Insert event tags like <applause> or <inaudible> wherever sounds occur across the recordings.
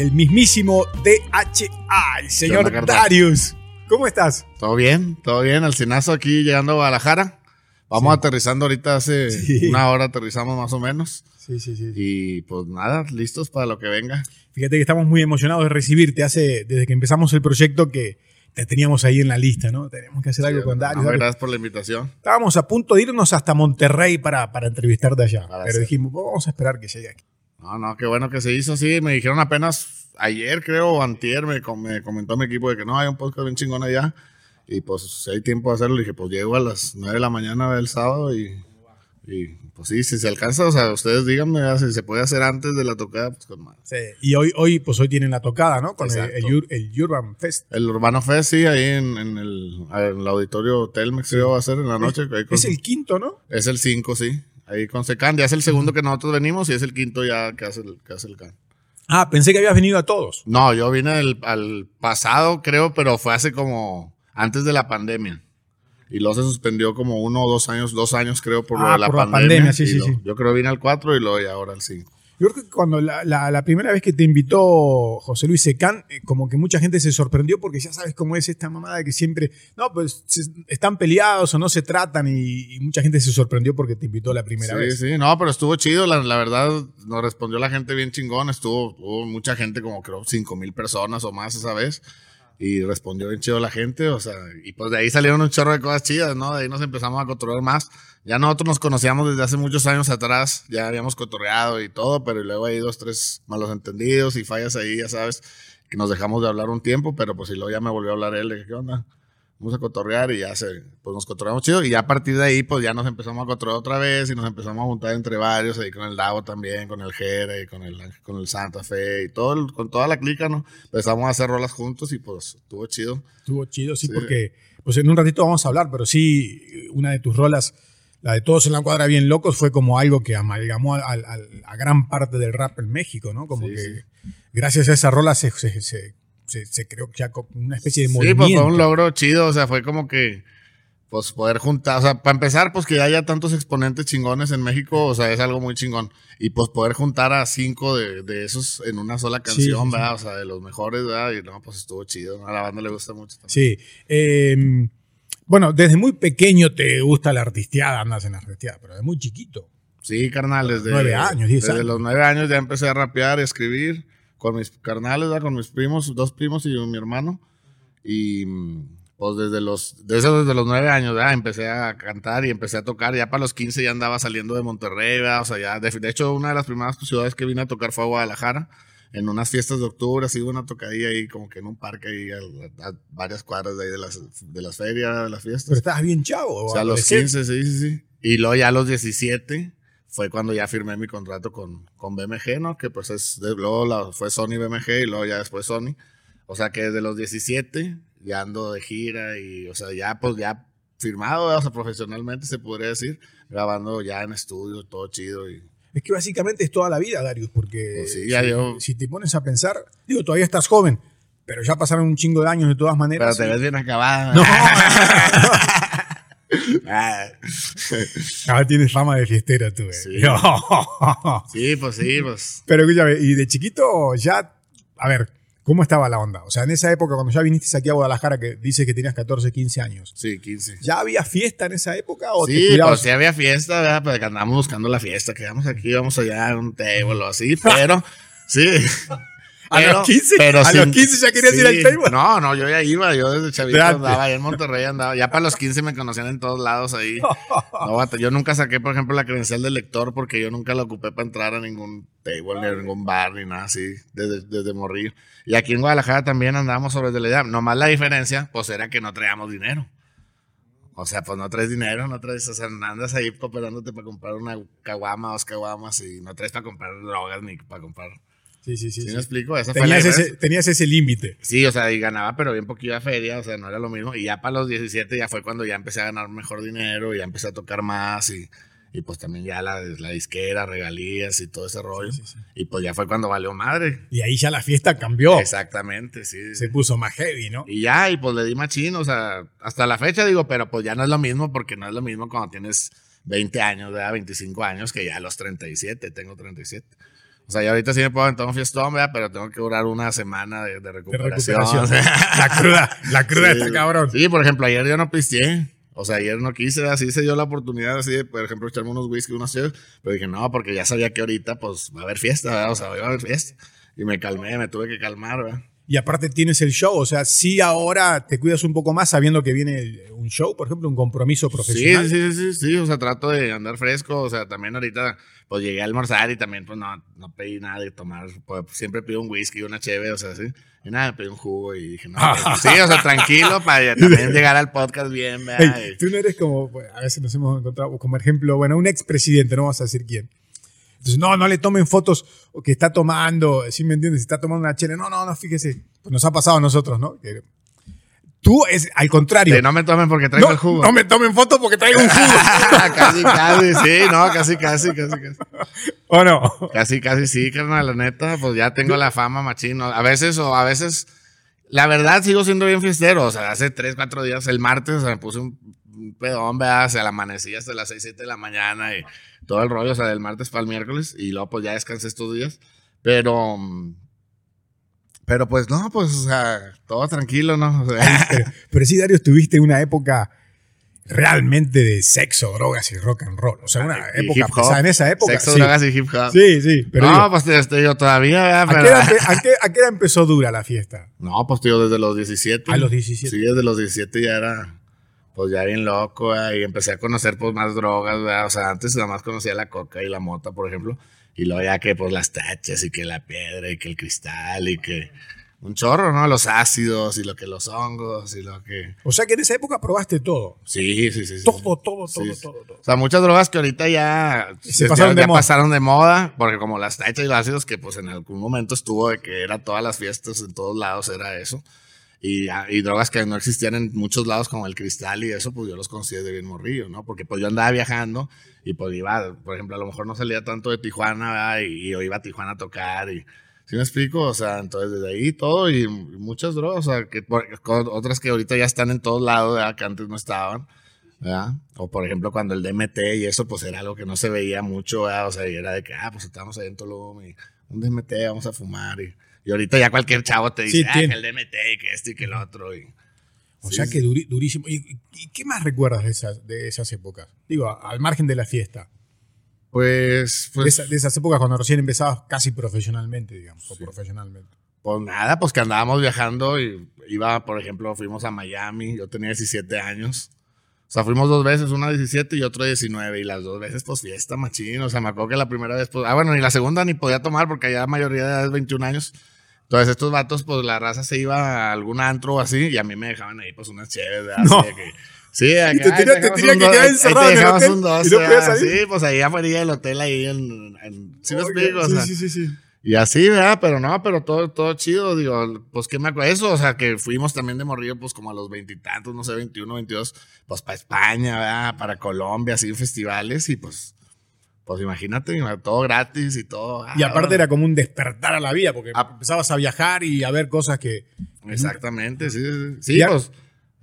el mismísimo DHA, el señor Darius. ¿Cómo estás? Todo bien, todo bien. Al cinazo aquí llegando a Guadalajara. Vamos aterrizando ahorita hace una hora aterrizamos más o menos. Sí, sí, sí. Y pues nada, listos para lo que venga. Fíjate que estamos muy emocionados de recibirte hace, desde que empezamos el proyecto que te teníamos ahí en la lista, ¿no? Tenemos que hacer algo con Darius. gracias por la invitación. Estábamos a punto de irnos hasta Monterrey para, para entrevistarte allá. pero dijimos, vamos a esperar que llegue aquí. No, no, qué bueno que se hizo así. Me dijeron apenas ayer, creo, o antier, me, comentó mi equipo de que no, hay un podcast bien chingón allá. Y pues si hay tiempo de hacerlo, le dije, pues llego a las 9 de la mañana del sábado y, y pues sí, si se alcanza, o sea, ustedes díganme si se puede hacer antes de la tocada, pues con más. Sí, y hoy, hoy, pues hoy tienen la tocada, ¿no? Con el, Urban Fest. El Urbano Fest, sí, ahí en, el, auditorio Telmex sí. va a ser en la noche. Es, el quinto, ¿no? Es el cinco, sí. Ahí con Secan, ya es el segundo que nosotros venimos y es el quinto ya que hace el, que hace el CAN. Ah, pensé que habías venido a todos. No, yo vine al pasado, creo, pero fue hace como antes de la pandemia. Y luego se suspendió como uno o dos años, dos años creo por, ah, la, por pandemia, la, pandemia. Sí, sí, sí. Yo creo que vine al cuatro y luego y ahora al cinco. Yo creo que cuando la, la, primera vez que te invitó José Luis Secán, eh, como que mucha gente se sorprendió porque ya sabes cómo es esta mamada de que siempre, no, pues están peleados o no se tratan y, mucha gente se sorprendió porque te invitó la primera vez. Sí, sí, no, pero estuvo chido, la, verdad nos respondió la gente bien chingón, estuvo, hubo mucha gente, como creo cinco mil personas o más esa vez. Y respondió bien chido la gente, o sea, y pues de ahí salieron un chorro de cosas chidas, ¿no? De ahí nos empezamos a controlar más. Ya nosotros nos conocíamos desde hace muchos años atrás, ya habíamos cotorreado y todo, pero luego hay dos, tres malos entendidos y fallas ahí, ya sabes, que nos dejamos de hablar un tiempo, pero pues si luego ya me volvió a hablar él, ¿qué onda? Vamos a cotorrear y ya se, pues nos cotorreamos chido y ya a partir de ahí pues ya nos empezamos a cotorrear otra vez y nos empezamos a juntar entre varios, ahí con el Davo también, con el Jere y con el, con el Santa Fe y todo, con toda la clica, ¿no? Empezamos a hacer rolas juntos y pues estuvo chido. Estuvo chido, sí, porque pues en un ratito vamos a hablar, pero sí, una de tus rolas, la de Todos en la Cuadra Bien Locos, fue como algo que amalgamó a, a, gran parte del rap en México, ¿no? Como que gracias a esa rola se, se se, creó ya una especie de movimiento. Sí, pues fue un logro chido, o sea, fue como que, pues poder juntar, o sea, para empezar, pues que haya tantos exponentes chingones en México, o sea, es algo muy chingón. Y pues poder juntar a cinco de, esos en una sola canción, ¿verdad? O sea, de los mejores, ¿verdad? Y no, pues estuvo chido, a la banda le gusta mucho también. Sí. Em, bueno, desde muy pequeño te gusta la artisteada, andas en la artisteada, pero desde muy chiquito. Sí, carnal, desde... Nueve años, diez Desde los nueve años ya empecé a rapear y escribir con mis carnales, con mis primos, dos primos y mi hermano. Y pues desde los, desde los nueve años, ya empecé a cantar y empecé a tocar. Ya para los 15 ya andaba saliendo de Monterrey, o sea, ya, de, hecho, una de las primeras ciudades que vine a tocar fue a Guadalajara. En unas fiestas de octubre, así una tocadilla ahí, como que en un parque ahí, a, varias cuadras de ahí de las, de las ferias, de las fiestas. Pero estabas bien chavo. O sea, a los 15, sí, sí, sí. Y luego ya a los 17 fue cuando ya firmé mi contrato con, con BMG, ¿no? Que pues es, luego fue Sony BMG y luego ya después Sony. O sea que desde los 17 ya ando de gira y, o sea, ya pues ya firmado, o sea, profesionalmente se podría decir, grabando ya en estudio, todo chido y... Es que básicamente es toda la vida, Darius, porque pues sí, ya si, yo... si te pones a pensar, digo, todavía estás joven, pero ya pasaron un chingo de años de todas maneras. Pero te ves bien acabada. No. <laughs> Ah. Ahora tienes fama de fiestera tú, eh. <laughs> Sí. pues sí, pues. Pero escúchame, y de chiquito ya, a ver, ¿cómo estaba la onda? O sea, en esa época, cuando ya viniste aquí a Guadalajara, que dices que tenías 14, 15 años. Sí, 15. ¿Ya había fiesta en esa época? ¿o sí, pues sí había fiesta, ¿verdad? Pero que andábamos buscando la fiesta, que vamos aquí, vamos allá, un table o así, pero sí. A los 15, pero a los 15 ya querías ir al table. No, no, yo ya iba, yo desde chavito andaba ahí en Monterrey, andaba. Ya para los 15 me conocían en todos lados ahí. <laughs> No, yo nunca saqué, por ejemplo, la credencial de lector porque yo nunca la ocupé para entrar a ningún table, ni a ningún bar, ni nada así, desde, desde morir. Y aquí en Guadalajara también andábamos sobre de la edad. Nomás la diferencia, pues era que no traíamos dinero. O sea, pues no traes dinero, no traes, o sea, andas ahí cooperándote para comprar una caguama, dos caguamas y no traes para comprar drogas ni para comprar Sí, sí, sí. ¿Sí, me explico? tenías, ese, tenías ese límite. Sí, o sea, y ganaba, pero bien poquita feria, o sea, no era lo mismo. Y ya para los 17 ya fue cuando ya empecé a ganar mejor dinero, y ya empecé a tocar más y, y pues también ya la, la, disquera, regalías y todo ese rollo. y pues ya fue cuando valió madre. Y ahí ya la fiesta cambió. Exactamente, sí. Se puso más heavy, ¿no? Y ya, y pues le di machín, o sea, hasta la fecha digo, pero pues ya no es lo mismo porque no es lo mismo cuando tienes 20 años, ¿verdad? 25 años que ya a los 37, tengo 37. O sea, yo ahorita sí me puedo aventar un fiestón, ¿verdad? Pero tengo que durar una semana de, de De recuperación. recuperación. o <laughs> sea. La cruda, la cruda Sí. está cabrón. Sí, por ejemplo, ayer yo no pisteé. O sea, ayer no quise, así se dio la oportunidad, así de, por ejemplo, echarme unos whisky, unos cheves. Pero dije, no, porque ya sabía que ahorita, pues, va a haber fiesta, ¿verdad? O sea, va a haber fiesta. Y me calmé, me tuve que calmar, ¿verdad? Y aparte tienes el show, o sea, sí ahora te cuidas un poco más sabiendo que viene un show, por ejemplo, un compromiso Sí, profesional. sí, sí, sí, o sea, trato de andar fresco, o sea, también ahorita, pues llegué a almorzar y también, pues no, no pedí nada de tomar, pues siempre pido un whisky, una cheve, o sea, sí, y nada, pedí un jugo y dije, no, pues, <laughs> sí, o sea, tranquilo, para también <laughs> llegar al podcast bien, ¿verdad? Ey, tú no eres como, pues, a veces nos hemos encontrado como ejemplo, bueno, un expresidente, no vamos a decir quién. Entonces, no, no le tomen fotos que está tomando, ¿sí me entiendes? Si está tomando una chela, no, no, no, fíjese. Pues nos ha pasado a nosotros, ¿no? Que tú es al contrario. No me tomen porque traigo no, el jugo. no me tomen fotos porque traigo un jugo. <laughs> casi, casi, sí, no, casi, casi, casi, casi. ¿O no? Casi, casi sí, carnal, la neta, pues ya tengo la fama, machino. A veces, o a veces, la verdad sigo siendo bien fiestero. O sea, hace tres, cuatro días, el martes, o sea, me puse un, un pedón, ¿verdad? O sea, la amanecí hasta las seis, siete de la mañana y todo el rollo, o sea, del martes para el miércoles. Y luego, pues ya descansé estos días. Pero, mm, pero pues no, pues, o sea, todo tranquilo, ¿no? O sea, <laughs> Pero, pero sí, Dario, estuviste una época realmente de sexo, drogas y rock and roll. O sea, una y época pesada. En esa época. Sexo, sí. drogas y hip hop. sí, sí. Pero no, digo, pues te, te digo, todavía, ¿verdad? ¿a, qué Pero- edad, a qué- a qué edad empezó dura la fiesta? <laughs> No, pues tío, desde los 17. A los 17. Sí, desde los 17 ya era, pues ya bien loco, ¿verdad? y empecé a conocer pues más drogas, ¿verdad? o sea, antes nada más conocía la coca y la mota, por ejemplo, y luego ya que pues las tachas y que la piedra y que el cristal y que un chorro, ¿no? Los ácidos y lo que los hongos y lo que... O sea que en esa época probaste todo. Sí, sí, sí. sí. Todo, todo, todo, sí. todo, todo. O sea, muchas drogas que ahorita ya Se ya- pasaron ya de moda. pasaron de moda, porque como las tachas y los ácidos, que pues en algún momento estuvo de que era todas las fiestas, en todos lados era eso. Y, ah, y drogas que no existían en muchos lados, como el cristal y eso, pues yo los consideré bien morrillo, ¿no? Porque pues yo andaba viajando y pues iba, por ejemplo, a lo mejor no salía tanto de Tijuana, ¿verdad? Y, yo iba a Tijuana a tocar y... ¿Sí me explico? O sea, entonces desde ahí todo y muchas drogas, o sea, que por- otras que ahorita ya están en todos lados, ¿verdad? Que antes no estaban. ¿verdad? O por ejemplo cuando el DMT y eso pues era algo que no se veía mucho, ¿verdad? O sea, y era de que, ah, pues estamos ahí en Tulum y un DMT, vamos a fumar y, y ahorita ya cualquier chavo te dice, Sí, ah, que el DMT y que esto y que el otro y... O Sí, sea sí. que duri- durísimo. ¿Y, y qué más recuerdas de esas, de esas épocas? Digo, al margen de la fiesta. Pues, de, pues, esa- de esas épocas cuando recién empezabas casi profesionalmente, digamos, o profesionalmente. pues nada, pues que andábamos viajando y iba, por ejemplo, fuimos a Miami, yo tenía 17 años. O sea, fuimos dos veces, una 17 y otra 19, y las dos veces, pues fiesta, machín. O sea, me acuerdo que la primera vez, pues, ah, bueno, ni la segunda ni podía tomar porque allá la mayoría de edad es 21 años. Entonces, estos vatos, pues la raza se iba a algún antro o así, y a mí me dejaban ahí, pues, unas chéves, ¿verdad? No. Así de que, sí, acá, <laughs> te ahí tenía- te tenía que quedar ahí te encerrado en el hotel un dos, y no podías salir. Sí, pues ahí afuera del hotel, ahí en. en ¿Sí me explico? Sí, sí, sí, sí. Y así, ¿verdad? Pero no, pero todo, todo chido, digo, pues qué me acuerdo, eso, o sea, que fuimos también de morrillo, pues como a los veintitantos, no sé, 21, 22, pues para España, ¿verdad? Para Colombia, así festivales, y pues, pues imagínate, todo gratis y todo. Y ah, aparte era como un despertar a la vida, porque Ah. empezabas a viajar y a ver cosas que... Exactamente, sí, sí, sí, pues,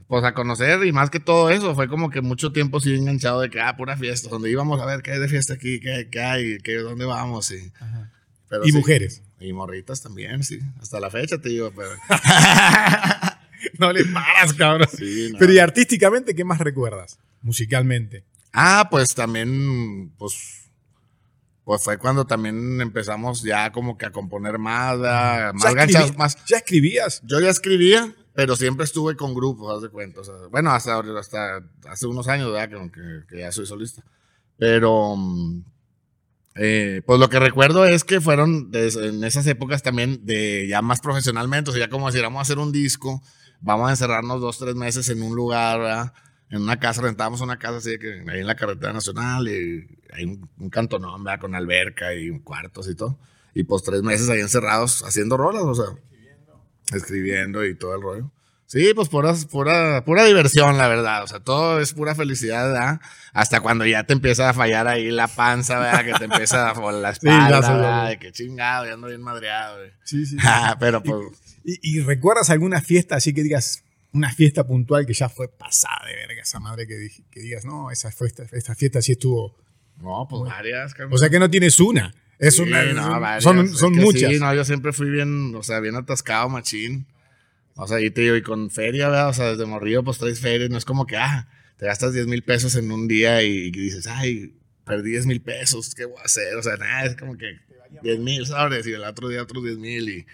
pues a conocer y más que todo eso, fue como que mucho tiempo sí enganchado de que, ah, pura fiesta, donde íbamos a ver qué hay de fiesta aquí, qué, qué hay, qué, dónde vamos, y... pero Y sí. mujeres. Y morritas también, sí. Hasta la fecha te digo, pero. <laughs> no le paras, cabrón. Sí, no. Pero y artísticamente, ¿qué más recuerdas? Musicalmente. Ah, pues también, pues. Pues fue cuando también empezamos ya como que a componer más, más ¿Ya, ganchas, más. ¿Ya escribías? Yo ya escribía, pero siempre estuve con grupos, haz de cuenta. o sea, bueno, hasta, hasta hace unos años, ¿verdad? Que, que- que ya soy solista. Pero, mm, eh, pues lo que recuerdo es que fueron en esas épocas también de ya más profesionalmente, o sea, ya como decir, vamos a hacer un disco, vamos a encerrarnos dos, tres meses en un lugar. En una casa, rentábamos una casa así que ahí en la carretera nacional y hay un, cantonón, ¿verdad? Con alberca y cuartos y todo. Y pues tres meses ahí encerrados haciendo rolas, o sea, escribiendo y todo el rollo. Sí, pues pura, pura, pura diversión, la verdad. O sea, todo es pura felicidad, ¿verdad? Hasta cuando ya te empieza a fallar ahí la panza, ¿verdad? Que te empieza a fallar la <laughs> Sí, espalda, ya ¿verdad? De que chingado, ya ando bien madreado. Sí, sí. <laughs> Ah, Pero pues, ¿Y, y recuerdas alguna fiesta así que digas, una fiesta puntual que ya fue pasada de verga, esa madre que, dij- que digas, no, esa, fue esta, esta fiesta sí estuvo. no, pues varias, cabrón. O sea que no tienes una. Es Sí, una, no, varias. son Es son que muchas. Sí, no, yo siempre fui bien, o sea, bien atascado, machín. O sea, y te digo, y con feria, ¿verdad? O sea, desde morrillo, pues traes feria. No es como que, ah, te gastas 10 mil pesos en un día y, y dices, ay, perdí 10 mil pesos, ¿qué voy a hacer? O sea, nada, es como que 10 mil sobres y el otro día otros 10 mil y,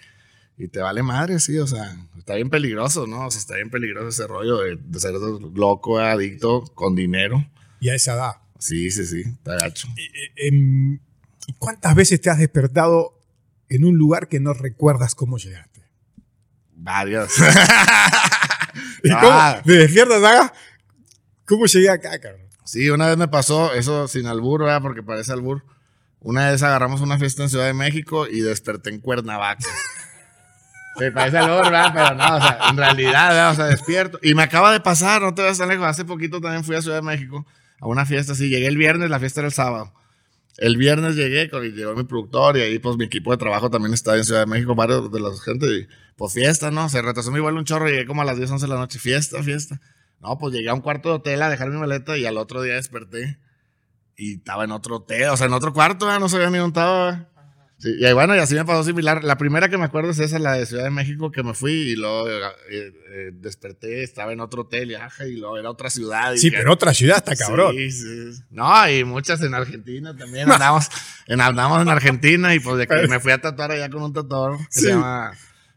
y te vale madre, sí, o sea, está bien peligroso, ¿no? O sea, está bien peligroso ese rollo de, de ser loco, adicto, con dinero. Y a esa edad. Sí, sí, sí, está gacho. Eh, em, ¿y ¿Cuántas veces te has despertado en un lugar que no recuerdas cómo llegaste? Varias. <laughs> ¿Y Ah. cómo? ¿Te despiertas acá? ¿Cómo llegué acá, cabrón? Sí, una vez me pasó, eso sin albur, ¿verdad? Porque parece albur. Una vez agarramos una fiesta en Ciudad de México y desperté en Cuernavaca. <laughs> Sí, parece albur, ¿verdad? Pero no, o sea, en realidad, ¿verdad? O sea, despierto. Y me acaba de pasar, no te vas tan lejos. Hace poquito también fui a Ciudad de México a una fiesta así. Llegué el viernes, la fiesta era el sábado. El viernes llegué, con, y llegó mi productor y ahí pues mi equipo de trabajo también está en Ciudad de México, varios de la gente. Y pues fiesta, ¿no? Se retrasó mi vuelo un chorro, llegué como a las 10, 11 de la noche. Fiesta, fiesta. No, pues llegué a un cuarto de hotel a dejar mi maleta y al otro día desperté y estaba en otro hotel, o sea, en otro cuarto, ¿verdad? no sabía ni dónde estaba. Sí, y ahí, bueno, y así me pasó similar. La primera que me acuerdo es esa, la de Ciudad de México, que me fui y luego eh, eh, desperté, estaba en otro hotel y, ajá, y luego era otra ciudad. y Sí, que- pero otra ciudad está cabrón. Sí, sí. No, y muchas en Argentina también. Andamos, en, andamos en Argentina y pues de que me fui a tatuar allá con un tatuador que Sí. se llama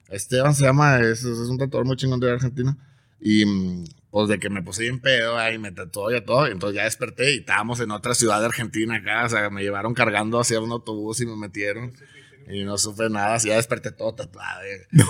Esteban, se llama, es, es un tatuador muy chingón de Argentina. Y mm, pues de que me puse bien pedo ahí, me tatuó y todo. entonces ya desperté y estábamos en otra ciudad de Argentina acá. O sea, me llevaron cargando hacia un autobús y me metieron. Y no supe nada, así ya desperté todo tatuado. eh. <laughs> No,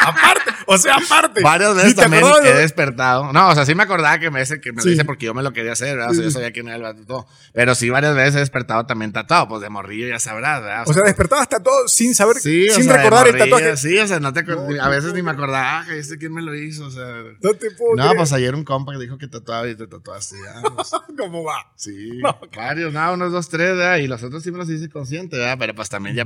aparte, o sea, aparte. Varias veces también he despertado. No, o sea, sí me acordaba que me, que me Sí. lo hice porque yo me lo quería hacer, ¿verdad? O sea, yo sabía quién era el vato todo. Pero sí, varias veces he despertado también tatuado, pues de morrillo ya sabrás, ¿verdad? O sea, despertabas hasta todo sin saber, sí, o sin sea, recordar el tatuaje. Sí, o sea, no te No, a veces no, ni me acordaba, ah, ¿este quién me lo hizo? O sea, No te puedo no, creer. pues ayer un compa que dijo que tatuaba y te tatuaste, ya. <laughs> pues, ¿Cómo va? sí, No, varios, no, unos dos, tres, ¿verdad? Y los otros sí me los hice consciente, ¿verdad? Pero pues también ya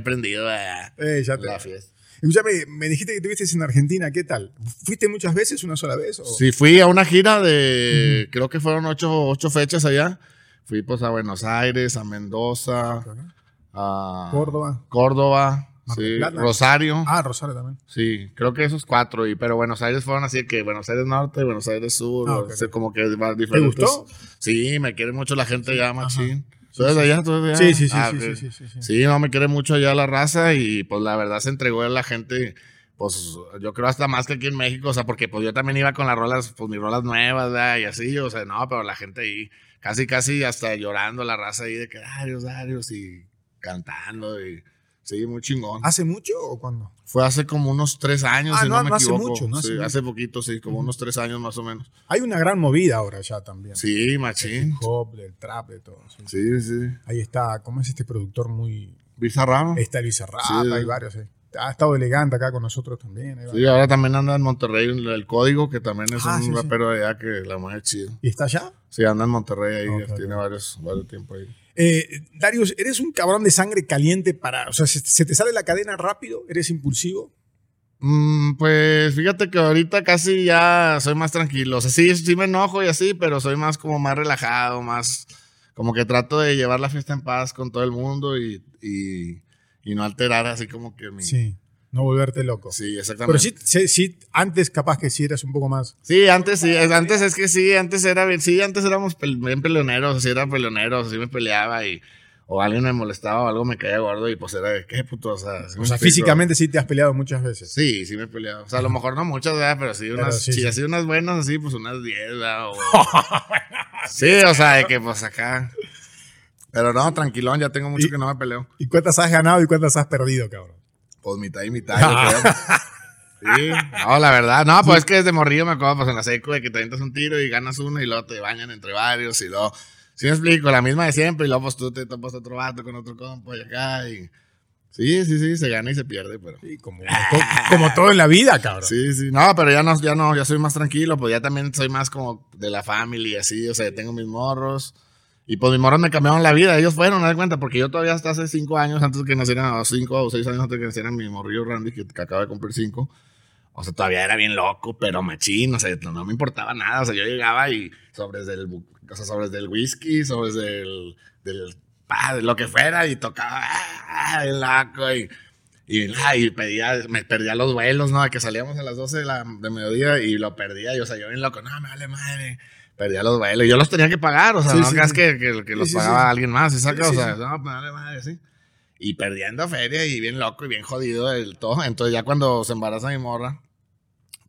Eh, ya te- La fiesta. Escúchame, me dijiste que estuviste en Argentina, ¿qué tal? ¿Fuiste muchas veces, una sola vez? o- Sí, fui a una gira de, creo que fueron ocho, ocho fechas allá. Fui pues a Buenos Aires, a Mendoza, a Córdoba. Córdoba, sí. Rosario. Ah, Rosario también. Sí, creo que esos cuatro. Y, pero Buenos Aires fueron así que Buenos Aires Norte, Buenos Aires Sur, Ah, o sea, como que va diferentes. gustó? Sí, me quiere mucho la gente allá, machín. ¿Tú eres de allá? ¿Tú eres de allá? Sí, sí, sí, Ah, sí, sí, sí, sí. Sí, no, me quiere mucho allá la raza y pues la verdad se entregó a la gente, pues yo creo hasta más que aquí en México, o sea, porque pues yo también iba con las rolas, pues mis rolas nuevas, ¿verdad? Y así, o sea, no, pero la gente ahí, casi, casi hasta llorando la raza ahí de que Darius, Darius y cantando y sí, muy chingón. ¿Hace mucho o cuándo? Fue hace como unos tres años, Ah, si no, no, me no hace equivoco. mucho, no hace sí, mucho. hace poquito, sí, como unos tres años más o menos. Hay una gran movida ahora ya también. Sí, machín. hip hop, del trap, de todo. sí. Sí, sí. Ahí está, ¿cómo es este productor muy... Bizarrano. Está Rap, Sí. hay varios, sí. Ha estado elegante acá con nosotros también. Sí, ahora también anda en Monterrey el código, que también es Ah, un rapero de allá que la mueve chido. ¿Y está allá? Sí, anda en Monterrey ahí, tiene varios, varios tiempo ahí. Eh, Darius, ¿eres un cabrón de sangre caliente para... O sea, ¿se, se te sale la cadena rápido? ¿Eres impulsivo? Mm, pues fíjate que ahorita casi ya soy más tranquilo. O sea, sí, sí me enojo y así, pero soy más como más relajado, más como que trato de llevar la fiesta en paz con todo el mundo y, y, y no alterar así como que mi... Sí. No volverte loco. Sí, exactamente. Pero sí, sí, sí, antes capaz que sí eras un poco más... Sí, antes sí, es- antes es que sí, antes era bien, sí, antes éramos bien peleoneros, sí era peleoneros, sí me peleaba y o alguien me molestaba o algo me caía gordo y pues era de qué puto, o sea, ¿sí me O sea, físicamente sí te has peleado muchas veces. Sí, sí me peleaba. O sea, a lo mejor no muchas, ¿verdad? Pero sí unas, sí, sí, sí. así unas buenas, así, pues unas 10, ¿verdad? O- <laughs> <laughs> sí, o sea, de que pues acá. Pero no, tranquilón, ya tengo mucho que no me peleo. ¿Y cuántas has ganado y cuántas has perdido, cabrón? Pues mitad y mitad, yo creo. <laughs> Sí, no, la verdad. No, pues es que desde morrillo me acuerdo, pues en la seco de que te avientas un tiro y ganas uno y luego te bañan entre varios y luego. Sí, me explico, la misma de siempre y luego pues tú te topas otro vato con otro compa y acá y. Sí, sí, sí, se gana y se pierde, pero. Sí, como, como, como todo en la vida, cabrón. Sí, sí, no, pero ya no, ya no, ya soy más tranquilo, pues ya también soy más como de la familia, así, o sea, tengo mis morros. Y pues mis morros me cambiaron la vida, ellos fueron, me das cuenta, porque yo todavía hasta hace cinco años, antes de que nacieran, o cinco o seis años antes de que naciera mi morrillo Randy, que, que acaba de cumplir cinco. O sea, todavía era bien loco, pero machín, o sea, no, no me importaba nada, o sea, yo llegaba y sobres del, o sea, sobres del whisky, sobres del, del, de lo que fuera, y tocaba, ah, el laco, y, y, ah, y pedía, me perdía los vuelos, ¿no? De que salíamos a las 12 de, la, de mediodía y lo perdía, y, o sea, yo bien loco, no, me vale madre. Perdía los vuelos, y yo los tenía que pagar, o sea, Sí, no sí, creas sí. que, que, que los pagaba alguien más, sea, sí. no, vale madre, sí. Y perdiendo feria y bien loco y bien jodido el todo. Entonces ya cuando se embaraza mi morra,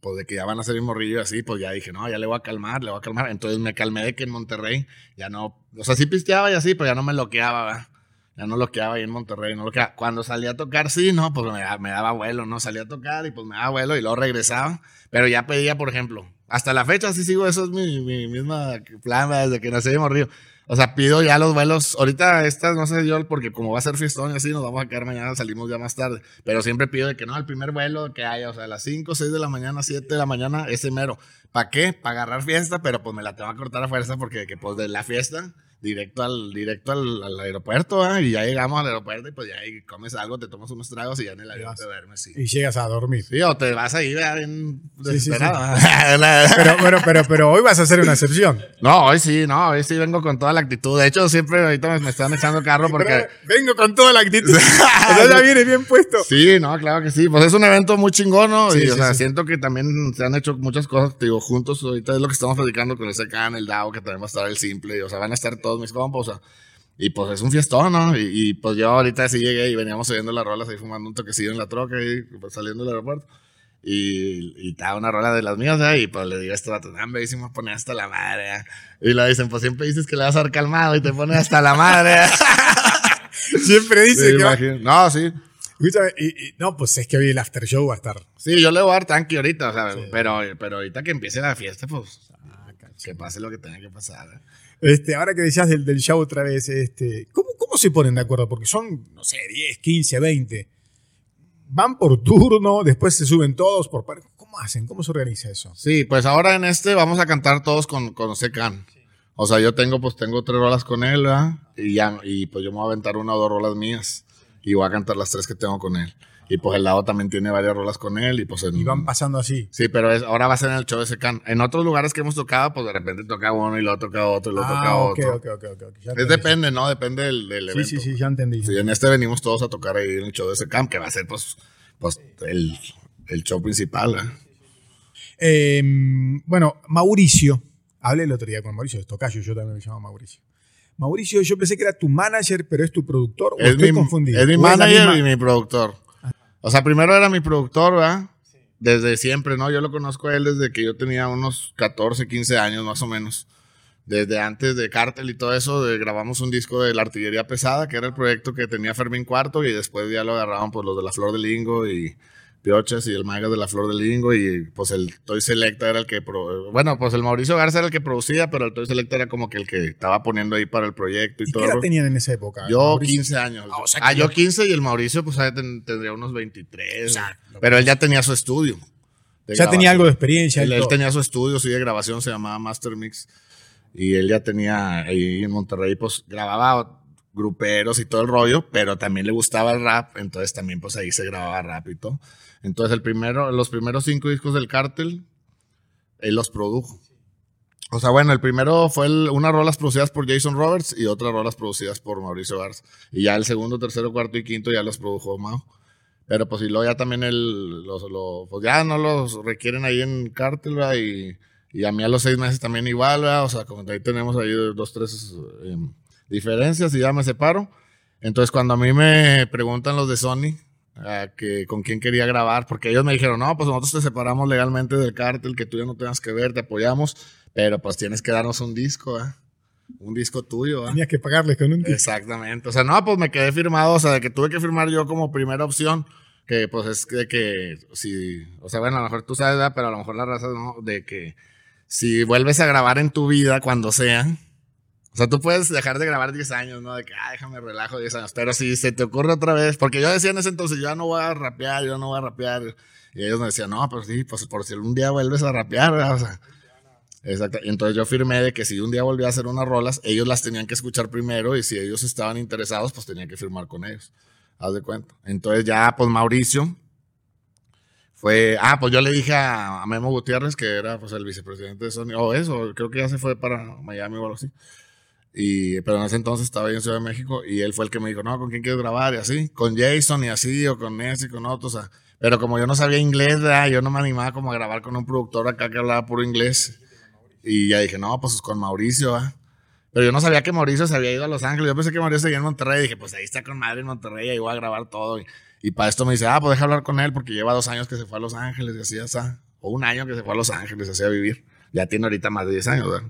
pues de que ya van a ser mi morrillo y así, pues ya dije, no, ya le voy a calmar, le voy a calmar. Entonces me calmé de que en Monterrey ya no, o sea, sí pisteaba y así, pero ya no me loqueaba, ¿verdad? Ya no loqueaba ahí en Monterrey, no loqueaba. Cuando salía a tocar, sí, no, pues me, me daba vuelo, ¿no? Salía a tocar y pues me daba vuelo y luego regresaba. Pero ya pedía, por ejemplo, hasta la fecha sí sigo, eso es mi, mi misma plan desde que nací de morrillo. O sea, pido ya los vuelos. Ahorita estas, no sé yo, porque como va a ser fiestón y así, nos vamos a quedar mañana, salimos ya más tarde. Pero siempre pido de que no, el primer vuelo que haya, o sea, a las 5, 6 de la mañana, 7 de la mañana, ese mero. ¿Para qué? Para agarrar fiesta, pero pues me la tengo que cortar a fuerza porque que pues de la fiesta directo al directo al, al aeropuerto, ¿ah? y ya llegamos al aeropuerto y pues ya ahí comes algo, te tomas unos tragos y ya en el avión te duermes, sí. Y llegas a dormir. Sí, o te vas ahí ¿verdad? bien Sí, sí, sí. desesperado. <laughs> Pero, pero, pero, pero hoy vas a hacer una excepción. no, hoy sí, no, hoy sí vengo con toda la actitud. De hecho, siempre ahorita me, están echando carro porque... Pero vengo con toda la actitud. <laughs> o sea, ya viene bien puesto. Sí, no, claro que sí. Pues es un evento muy chingón, ¿no? Sí, y, o sea, siento que también se han hecho muchas cosas, te digo, juntos. Ahorita es lo que estamos platicando con el CKN, el DAO, que también va a estar el Simple. y, o sea, van a estar todos mis compas. Y pues es un fiestón, ¿no? Y, y, pues yo ahorita sí llegué y veníamos subiendo las rolas ahí fumando un toquecillo en la troca y pues, saliendo del aeropuerto. Y, y estaba una rola de las mías, ¿eh? Y pues le digo a este vato, hombre, y si me pone hasta la madre. ¿eh?". Y le dicen, pues siempre dices que le vas a dar calmado y te pone hasta la madre. ¿eh?". <laughs> Siempre dice Sí, que va-. No, sí. Escúchame, y, y- no, pues es que hoy el after show va a estar. Sí, yo le voy a dar tanque ahorita, o sea, pero, pero ahorita que empiece la fiesta, pues que pase lo que tenga que pasar. ¿eh? Este, ahora que decías del, del show otra vez, este, ¿cómo, ¿cómo se ponen de acuerdo? Porque son, no sé, 10, 15, 20. Van por turno, después se suben todos por par- ¿Cómo hacen? ¿Cómo se organiza eso? Sí, pues ahora en este vamos a cantar todos con, con Secan. O sea, yo tengo, pues tengo tres rolas con él, ¿verdad? Y ya, y pues yo me voy a aventar una o dos rolas mías. Y voy a cantar las tres que tengo con él. Y pues el lado también tiene varias rolas con él. Y pues en- Y van pasando así. Sí, pero es, ahora va a ser en el show de Secan. En otros lugares que hemos tocado, pues de repente toca uno y luego toca otro y luego toca Ah, ok, otro. ok, ok, ok, ok. Ya Es depende, ¿no? Depende del, del Sí, evento. sí, sí, ya entendí. Sí, en este venimos todos a tocar ahí en el show de Secam, que va a ser pues, pues el, el show principal. ¿eh? Eh, bueno, Mauricio. Hablé el otro día con Mauricio, es tocayo, yo también me llamo Mauricio. Mauricio, yo pensé que era tu manager, pero es tu productor. ¿O Es estoy mi, confundido? es mi ¿O la manager misma? y mi productor. O sea, primero era mi productor, ¿verdad? Desde siempre, ¿no? Yo lo conozco a él desde que yo tenía unos 14, 15 años más o menos. Desde antes de Cártel y todo eso, de- grabamos un disco de La Artillería Pesada, que era el proyecto que tenía Fermín Cuarto, y después ya lo agarraban pues los de La Flor de Lingo y Piochas y el Magas de La Flor de Lingo, y pues el Toy Selecta era el que... pro- bueno, pues el Mauricio Garza era el que producía, pero el Toy Selecta era como que el que estaba poniendo ahí para el proyecto y, ¿Y todo. qué edad tenían en esa época? Yo Mauricio? 15 años. Ah, o sea Ah, yo ya- 15 y el Mauricio pues tendría unos 23. Exacto. Pero él ya tenía su estudio. Ya tenía algo de experiencia. Él, tenía su estudio, sí, de grabación, se llamaba Master Mix. Y él ya tenía ahí en Monterrey, pues grababa gruperos y todo el rollo, pero también le gustaba el rap, entonces también pues ahí se grababa rap y todo. Entonces el primero, los primeros cinco discos del cártel, él los produjo. O sea, bueno, el primero fue el- unas rolas producidas por Jason Roberts y otras rolas producidas por Mauricio Garza. Y ya el segundo, tercero, cuarto y quinto ya los produjo Mao. Pero pues y luego ya también el, los, lo- pues ya no los requieren ahí en cártel. Y, a mí a los seis meses también igual. O sea, como ahí tenemos ahí dos, tres eh, diferencias y ya me separo. Entonces cuando a mí me preguntan los de Sony, que con quién quería grabar, porque ellos me dijeron, no, pues nosotros te separamos legalmente del cártel, que tú ya no tengas que ver, te apoyamos, pero pues tienes que darnos un disco, ¿eh? Un disco tuyo, ¿eh? Tenías que pagarles con un disco. Exactamente. O sea, no, pues me quedé firmado, o sea, de que tuve que firmar yo como primera opción, que pues es de que si, o sea, bueno, a lo mejor tú sabes, ¿verdad? pero a lo mejor la raza no, de que si vuelves a grabar en tu vida cuando sea, o sea, tú puedes dejar de grabar 10 años, ¿no? De que, ah, déjame relajo 10 años, pero si se te ocurre otra vez, porque yo decía en ese entonces, yo no voy a rapear, yo no voy a rapear, y ellos me decían, no, pues sí, pues por si algún día vuelves a rapear, ¿verdad? O sea, Exacto. Entonces yo firmé de que si un día volvía a hacer unas rolas, ellos las tenían que escuchar primero y si ellos estaban interesados, pues tenían que firmar con ellos. Haz de cuenta. Entonces ya, pues Mauricio fue, ah, pues yo le dije a, a Memo Gutiérrez, que era pues el vicepresidente de Sony, o eso, creo que ya se fue para Miami o algo así. Pero en ese entonces estaba ahí en Ciudad de México y él fue el que me dijo, no, ¿con quién quieres grabar? Y así, con Jason y así, o con ese y con otros. O sea, pero como yo no sabía inglés, yo no me animaba como a grabar con un productor acá que hablaba puro inglés. Y ya dije, no, pues con Mauricio. Pero yo no sabía que Mauricio se había ido a Los Ángeles. Yo pensé que Mauricio seguía en Monterrey. Y dije, pues ahí está con madre en Monterrey, ahí voy a grabar todo. Y, y para esto me dice, ah, pues deja hablar con él porque lleva dos años que se fue a Los Ángeles y así, ya está. O un año que se fue a Los Ángeles, así a vivir. Ya tiene ahorita más de 10 años, ¿verdad?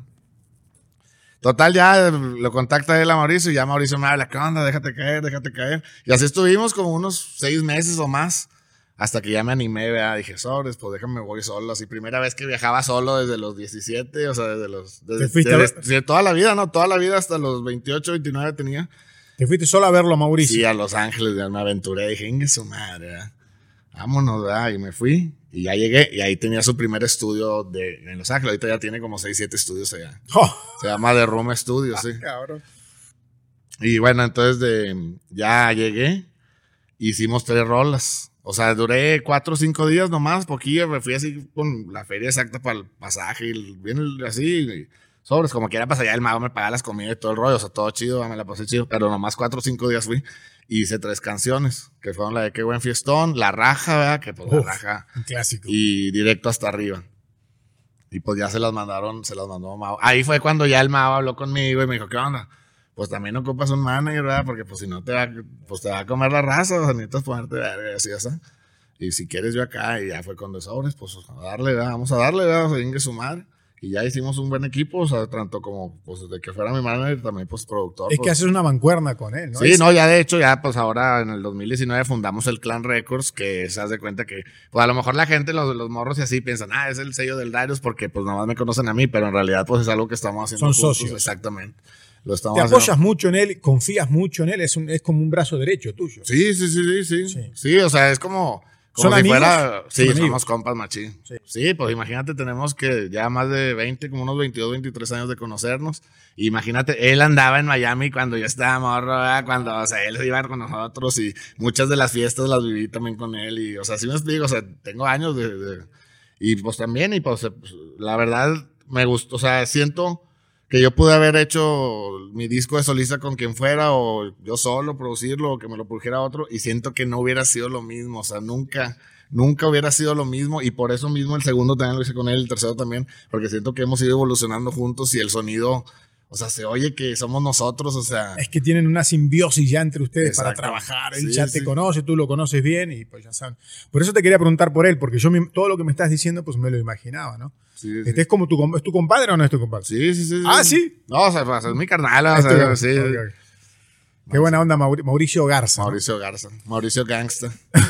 Total, ya lo contacta él a Mauricio y ya Mauricio me habla, ¿qué onda? Déjate caer, déjate caer. Y así estuvimos como unos seis meses o más hasta que ya me animé, ¿verdad? Dije, sobres, pues déjame voy solo. Así, primera vez que viajaba solo desde los 17, o sea, desde los... Desde, ¿Te fuiste a ver? desde- toda la vida, ¿no? Toda la vida hasta los 28, 29 tenía. Te fuiste solo a verlo, Mauricio. Sí, a Los Ángeles, ya me aventuré. Dije, ingue su madre, ¿verdad? Vámonos, ¿verdad? Y me fui. Y ya llegué. Y ahí tenía su primer estudio de, en Los Ángeles. Ahorita ya tiene como 6, 7 estudios allá. <laughs> Oh, Se llama The Room Studio, sí. cabrón. Y bueno, entonces de, ya llegué, hicimos tres rolas. O sea, duré cuatro o cinco días nomás, poquillo, me fui así con la feria exacta para el pasaje, y bien así, y sobres, como quiera, pues allá el mago me pagaba las comidas y todo el rollo, o sea, todo chido, me la pasé chido, pero nomás cuatro o cinco días fui y hice tres canciones, que fueron la de Qué buen fiestón, La Raja, ¿verdad? Que pues La Uf. Raja, Un clásico. y directo hasta arriba. Y pues ya se las mandaron, se las mandó Mao. Ahí fue cuando ya el Mao habló conmigo y me dijo, ¿qué onda? Pues también ocupas un manager, ¿verdad? Porque pues si no te va, pues te va a comer la raza, o sea, necesitas ponerte verga así, así. Y si quieres yo acá, y ya fue con sobres, pues a darle, ¿verdad? Vamos a darle, ¿verdad? O sea, su madre. Y ya hicimos un buen equipo, o sea, tanto como, pues de que fuera mi manager, también pues productor. es pues, que haces una mancuerna con él, ¿no? Sí, Es- no, ya de hecho, ya pues ahora en el 2019 fundamos el Clan Records, que se hace cuenta que, pues a lo mejor la gente, los, los morros y así piensan, ah, es el sello del Darius porque pues nada más me conocen a mí, pero en realidad pues es algo que estamos haciendo. Son juntos, socios. Exactamente. Lo estamos Te haciendo. apoyas mucho en él, confías mucho en él, es, un, es como un brazo derecho tuyo. Sí, sí, sí, sí, sí. Sí. Sí, o sea, es como, como ¿Son si amigos? fuera, sí, Son somos compas machín. Sí. Sí. pues imagínate, tenemos que ya más de 20, como unos 22, 23 años de conocernos. Imagínate, él andaba en Miami cuando yo estaba morro, ¿verdad? cuando, o sea, él iba con nosotros y muchas de las fiestas las viví también con él y, o sea, sí me explico, o sea, tengo años de, de- y pues también, y pues, pues, la verdad, me gustó, o sea, siento que yo pude haber hecho mi disco de solista con quien fuera o yo solo producirlo o que me lo produjera otro y siento que no hubiera sido lo mismo, o sea, nunca, nunca hubiera sido lo mismo y por eso mismo el segundo también lo hice con él, el tercero también, porque siento que hemos ido evolucionando juntos y el sonido, o sea, se oye que somos nosotros, o sea, Es que tienen una simbiosis ya entre ustedes para trabajar. Él Sí, ya te conoce, tú lo conoces bien y pues ya saben. Por eso te quería preguntar por él, porque yo me- todo lo que me estás diciendo pues me lo imaginaba, ¿no? sí. Este es como tu, ¿es tu compadre o no es tu compadre? Sí, sí, sí, Ah, ¿sí? No, o sea, es mi carnal, o sea, sí. Qué buena onda Mauri- Mauricio Garza. ¿no? Mauricio Garza, Mauricio Gangsta. <laughs>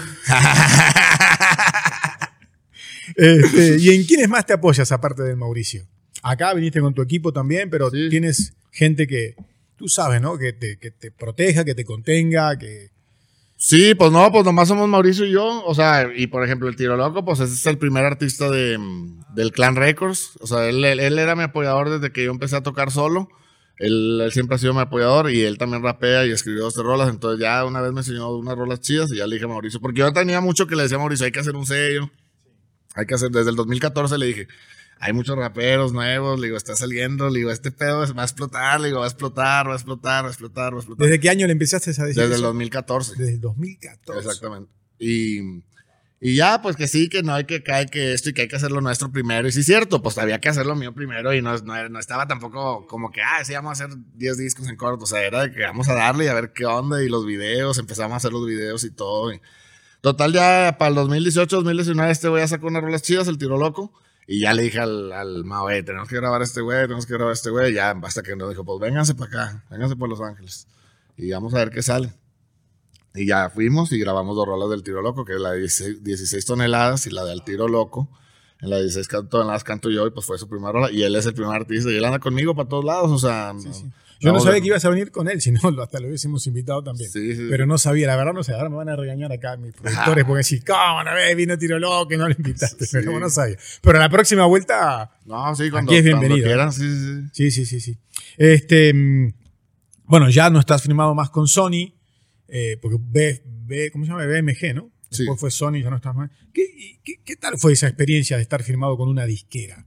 Este, ¿Y en quiénes más te apoyas aparte del Mauricio? Acá viniste con tu equipo también, pero Sí. tienes gente que tú sabes, ¿no? Que te, que te proteja, que te contenga, que... Sí, pues no, pues nomás somos Mauricio y yo. O sea, y por ejemplo, el Tiro Loco, pues ese es el primer artista de, del Clan Records. O sea, él, él- él era mi apoyador desde que yo empecé a tocar solo. Él, él siempre ha sido mi apoyador y él también rapea y escribió dos rolas. Entonces ya una vez me enseñó unas rolas chidas y ya le dije a Mauricio, porque yo tenía mucho que le decía a Mauricio, hay que hacer un sello. Hay que hacer, desde el 2014 le dije, hay muchos raperos nuevos, le digo, está saliendo, le digo, este pedo va a explotar, le digo, va a explotar, va a explotar, va a explotar, va a explotar. ¿Desde qué año le empezaste a decir Desde el eso? 2014. Desde el 2014. Exactamente. Y, y ya, pues que sí, que no hay que caer que esto y que hay que hacer lo nuestro primero. Y sí, es cierto, pues había que hacer lo mío primero y no, no, no estaba tampoco como que, ah, sí, vamos a hacer 10 discos en corto. O sea, era de que vamos a darle y a ver qué onda y los videos, empezamos a hacer los videos y todo. y- total, ya para el 2018, 2019, este güey ya sacó unas rolas chidas, el tiro loco. Y ya le dije al, al "Ey, tenemos que grabar a este güey, tenemos que grabar a este güey. Ya, hasta que nos dijo, pues vénganse para acá, vénganse por Los Ángeles. Y vamos a ver qué sale. Y ya fuimos y grabamos dos rolas del Tiro Loco, que es la de 16, 16 toneladas y la del Tiro Loco. En la de 16 can- toneladas canto yo y pues fue su primera rola. Y él es el primer artista y él anda conmigo para todos lados, o sea... no- Yo no sabía que ibas a venir con él, <laughs> sino hasta lo hubiésemos invitado también. Sí, sí. Pero no sabía, la verdad no sé. Ahora me van a regañar acá mis productores <laughs> porque decís, ¿cómo no ves? Vino tiro loco que no lo invitaste. Sí. <laughs> Pero no sabía. Pero la próxima vuelta, No, sí, cuando, Aquí es bienvenido. quieran, sí, sí, sí. sí. Este, mm, bueno, ya no estás firmado más con Sony, eh, porque B, B- ¿cómo se llama? BMG, ¿no? Después fue Sony, ya no estás más. ¿Qué, qué, qué tal fue esa experiencia de estar firmado con una disquera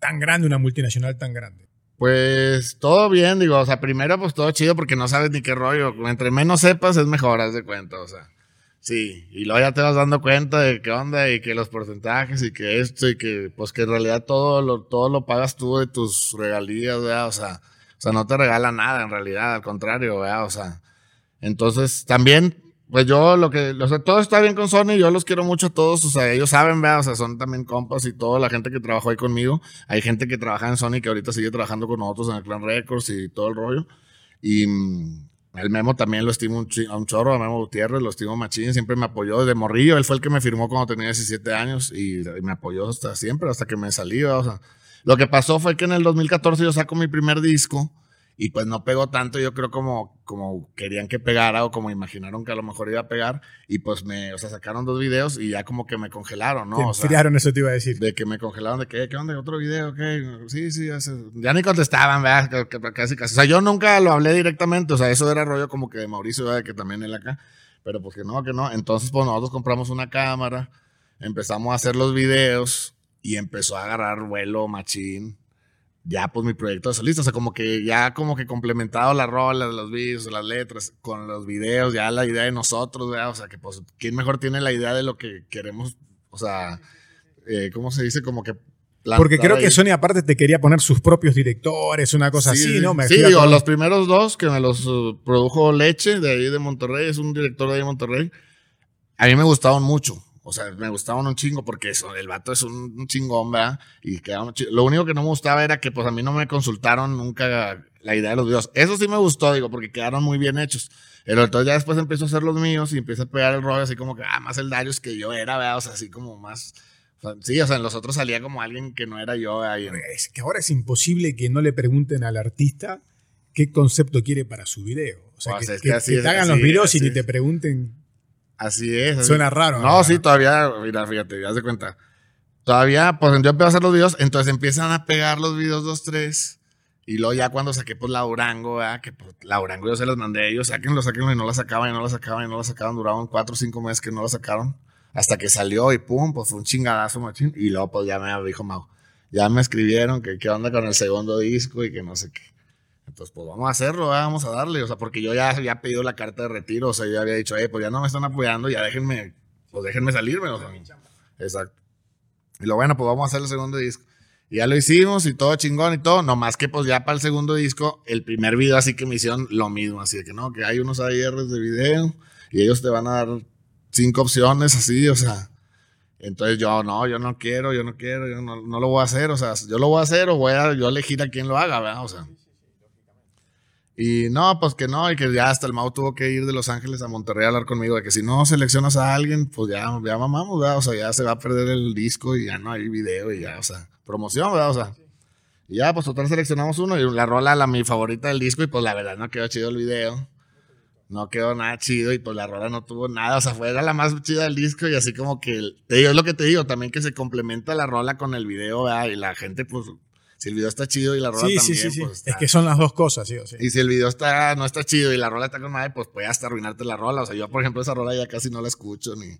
tan grande, una multinacional tan grande? Pues todo bien, digo, o sea, primero pues todo chido porque no sabes ni qué rollo. Entre menos sepas es mejor, haz de cuenta, o sea. Sí, y luego ya te vas dando cuenta de qué onda y que los porcentajes y que esto y que pues que en realidad todo lo, todo lo pagas tú de tus regalías, ¿verdad? O sea, o sea, no te regala nada en realidad, al contrario, ¿verdad? O sea, entonces también pues yo lo que, o sea, todo está bien con Sony, yo los quiero mucho a todos, o sea, ellos saben, vea, o sea, son también compas y toda la gente que trabajó ahí conmigo. Hay gente que trabaja en Sony que ahorita sigue trabajando con nosotros en el Clan Records y todo el rollo. Y mm, el Memo también lo estimo un a un chorro, a Memo Gutiérrez, lo estimo machín, siempre me apoyó desde morrillo. Él fue el que me firmó cuando tenía 17 años y, me apoyó hasta siempre, hasta que me salí, o sea. Lo que pasó fue que en el 2014 yo saco mi primer disco y pues no pegó tanto, yo creo como, como querían que pegara o como imaginaron que a lo mejor iba a pegar y pues me, o sea, sacaron dos videos y ya como que me congelaron, ¿no? o sea, eso te iba a decir. De que me congelaron, de que, ¿qué onda? ¿Otro video? ¿Qué? Sí, sí, ya ni contestaban, ¿verdad? Casi, casi. O sea, yo nunca lo hablé directamente, o sea, eso era rollo como que de Mauricio, ¿verdad? Que también él acá, pero pues que no, que no. Entonces, pues nosotros compramos una cámara, empezamos a hacer los videos y empezó a agarrar vuelo machín ya pues mi proyecto de solista, o sea, como que ya como que complementado la rola, los videos, las letras, con los videos, ya la idea de nosotros, o sea, que pues, ¿quién mejor tiene la idea de lo que queremos? O sea, eh, ¿cómo se dice? Como que... Porque creo que Sony aparte te quería poner sus propios directores, una cosa así, ¿no? Me sí, digo, los primeros dos que me los uh, produjo Leche, de ahí de Monterrey, es un director de ahí de Monterrey, a mí me gustaban mucho. O sea, me gustaban un chingo porque eso, el vato es un, chingón, ¿verdad? Y Lo único que no me gustaba era que, pues, a mí no me consultaron nunca la idea de los videos. Eso sí me gustó, digo, porque quedaron muy bien hechos. Pero entonces ya después empiezo a hacer los míos y empiezo a pegar el rollo así como que, ah, más el Darius que yo era, ¿verdad? O sea, así como más... sí, o sea, en los otros salía como alguien que no era yo. Ahí. Es que ahora es imposible que no le pregunten al artista qué concepto quiere para su video. O sea, que, te hagan los videos y ni te pregunten Así es. Suena raro. No, sí, todavía, mira, fíjate, haz de cuenta. Todavía, pues yo empecé a hacer los videos, entonces empiezan a pegar los videos dos, tres. Y luego ya cuando saqué pues la Urango, que pues, la Urango yo se los mandé a ellos, sáquenlo, sáquenlo, y no la sacaban, y no la sacaban, y no la sacaban. Duraban cuatro o cinco meses que no la sacaron. Hasta que salió y pum, pues fue un chingadazo, machín. Y luego pues ya me dijo Mau, ya me escribieron que qué onda con el segundo disco y que no sé qué. Entonces, pues vamos a hacerlo, vamos a darle, o sea, porque yo ya había pedido la carta de retiro, o sea, yo había dicho, eh, pues ya no me están apoyando, ya déjenme, pues déjenme salirme, o sea. Exacto. Y lo bueno, pues vamos a hacer el segundo disco. Y ya lo hicimos y todo chingón y todo, nomás que pues ya para el segundo disco, el primer video así que me hicieron lo mismo, así de que no, que hay unos AIRs de video y ellos te van a dar cinco opciones así, o sea. Entonces yo, no, yo no quiero, yo no quiero, yo no, no lo voy a hacer, o sea, yo lo voy a hacer o voy a yo elegir a quién lo haga, ¿verdad? O sea. Y no, pues que no, y que ya hasta el Mau tuvo que ir de Los Ángeles a Monterrey a hablar conmigo de que si no seleccionas a alguien, pues ya, ya mamamos, ¿verdad? O sea, ya se va a perder el disco y ya no hay video y ya, o sea, promoción, ¿verdad? O sea, y ya, pues total seleccionamos uno y la rola, la mi favorita del disco y pues la verdad no quedó chido el video. No quedó nada chido y pues la rola no tuvo nada, o sea, fue la más chida del disco y así como que, te digo, es lo que te digo, también que se complementa la rola con el video, ¿verdad? Y la gente pues si el video está chido y la rola también, sí, sí, sí. Pues es que son las dos cosas, sí o sí. Y si el video está, no está chido y la rola está con madre, pues puede hasta arruinarte la rola. O sea, yo, por ejemplo, esa rola ya casi no la escucho ni.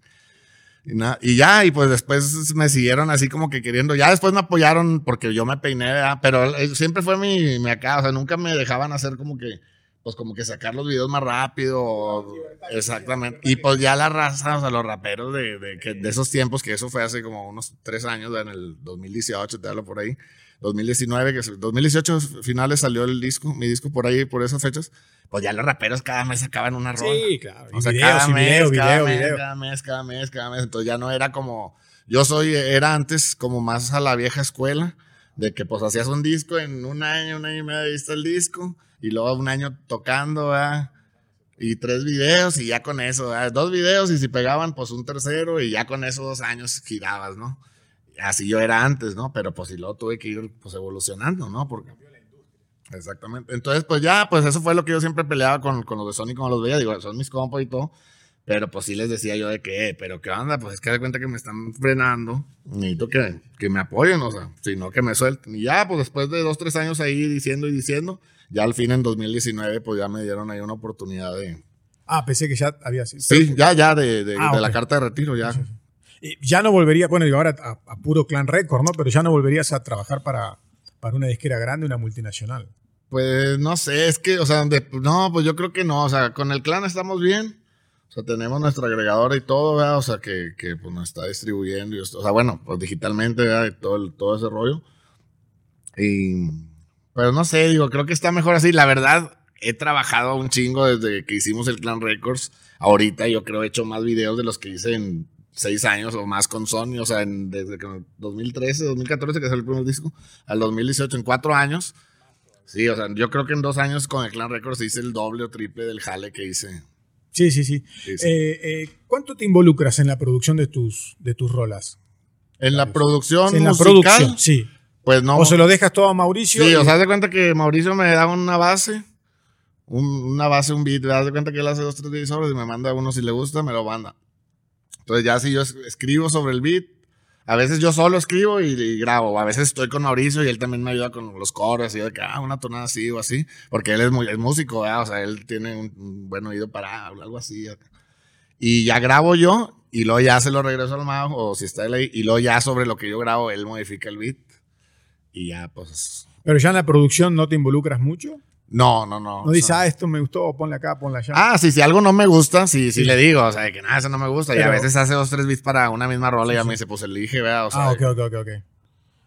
Y, nada. y ya, y pues después me siguieron así como que queriendo. Ya después me apoyaron porque yo me peiné, pero eh, siempre fue mi, mi acá. O sea, nunca me dejaban hacer como que pues como que sacar los videos más rápido. Exactamente. Y pues ya la raza, o sea, los raperos de, de, de, esos tiempos, que eso fue hace como unos tres años, en el 2018, te hablo por ahí. 2019, que 2018 finales salió el disco, mi disco por ahí, por esas fechas, pues ya los raperos cada mes sacaban una rola. Sí, claro. O sea, cada, mes, cada, mes, cada mes, cada mes, cada mes. Entonces ya no era como, yo soy, era antes como más a la vieja escuela, de que pues hacías un disco en un año, un año y medio viste el disco, y luego un año tocando, ¿verdad? Y tres videos y ya con eso, ¿verdad? dos videos y si pegaban pues un tercero y ya con esos dos años girabas, ¿no? así yo era antes, ¿no? Pero pues si luego tuve que ir pues evolucionando, ¿no? Porque Exactamente. Entonces, pues ya, pues eso fue lo que yo siempre peleaba con, con los de Sony, como los veía. Digo, son mis compas y todo. Pero pues sí les decía yo de que, eh, pero qué onda, pues es que de cuenta que me están frenando. Necesito que, que me apoyen, o sea, sino que me suelten. Y ya, pues después de dos, tres años ahí diciendo y diciendo, ya al fin en 2019, pues ya me dieron ahí una oportunidad de. Ah, pensé que ya había sido. Sí, ya, ya, de, de, ah, la carta de retiro, ya ya no volvería, bueno, yo ahora a, puro Clan Record, ¿no? Pero ya no volverías a trabajar para, para una disquera grande, una multinacional. Pues no sé, es que, o sea, no, pues yo creo que no, o sea, con el clan estamos bien. O sea, tenemos nuestra agregadora y todo, ¿verdad? O sea, que, que pues, nos está distribuyendo. Y, o sea, bueno, pues digitalmente, ¿verdad? Y todo, todo ese rollo. Y, pero no sé, digo, creo que está mejor así. La verdad, he trabajado un chingo desde que hicimos el Clan Records. Ahorita yo creo he hecho más videos de los que hice en seis años o más con Sony. O sea, en, desde que 2013, 2014 que salió el primer disco, al 2018, en cuatro años. Sí, o sea, yo creo que en dos años con el Clan Records hice el doble o triple del jale que hice. Sí, sí, sí. Eh, eh, ¿Cuánto te involucras en la producción de tus, de tus rolas? En la producción En la producción, sí. Pues no. O se lo dejas todo a Mauricio. Sí, o sea, haz de cuenta que Mauricio me da una base, una base, un beat, haz de cuenta que él hace dos, tres beats y me manda uno si le gusta, me lo manda. Entonces ya si yo escribo sobre el beat, a veces yo solo escribo y, grabo, a veces estoy con Mauricio y él también me ayuda con los coros y de que, ah, una tonada así o así, porque él es, muy, es músico, o sea, él tiene un, buen oído para algo así. Y ya grabo yo y luego ya se lo regreso al mago o si está él ahí, y luego ya sobre lo que yo grabo, él modifica el beat y ya pues... Pero ya en la producción no te involucras mucho. No, no, no. No dices, ah, esto me gustó, ponle acá, ponle allá. Ah, sí, si algo no me gusta, sí, sí, le digo, o sea, que nada, eso no me gusta. y a veces hace dos, tres beats para una misma rola y ya me dice, pues elige, vea, o sea. Ah, ok, ok, ok, ok.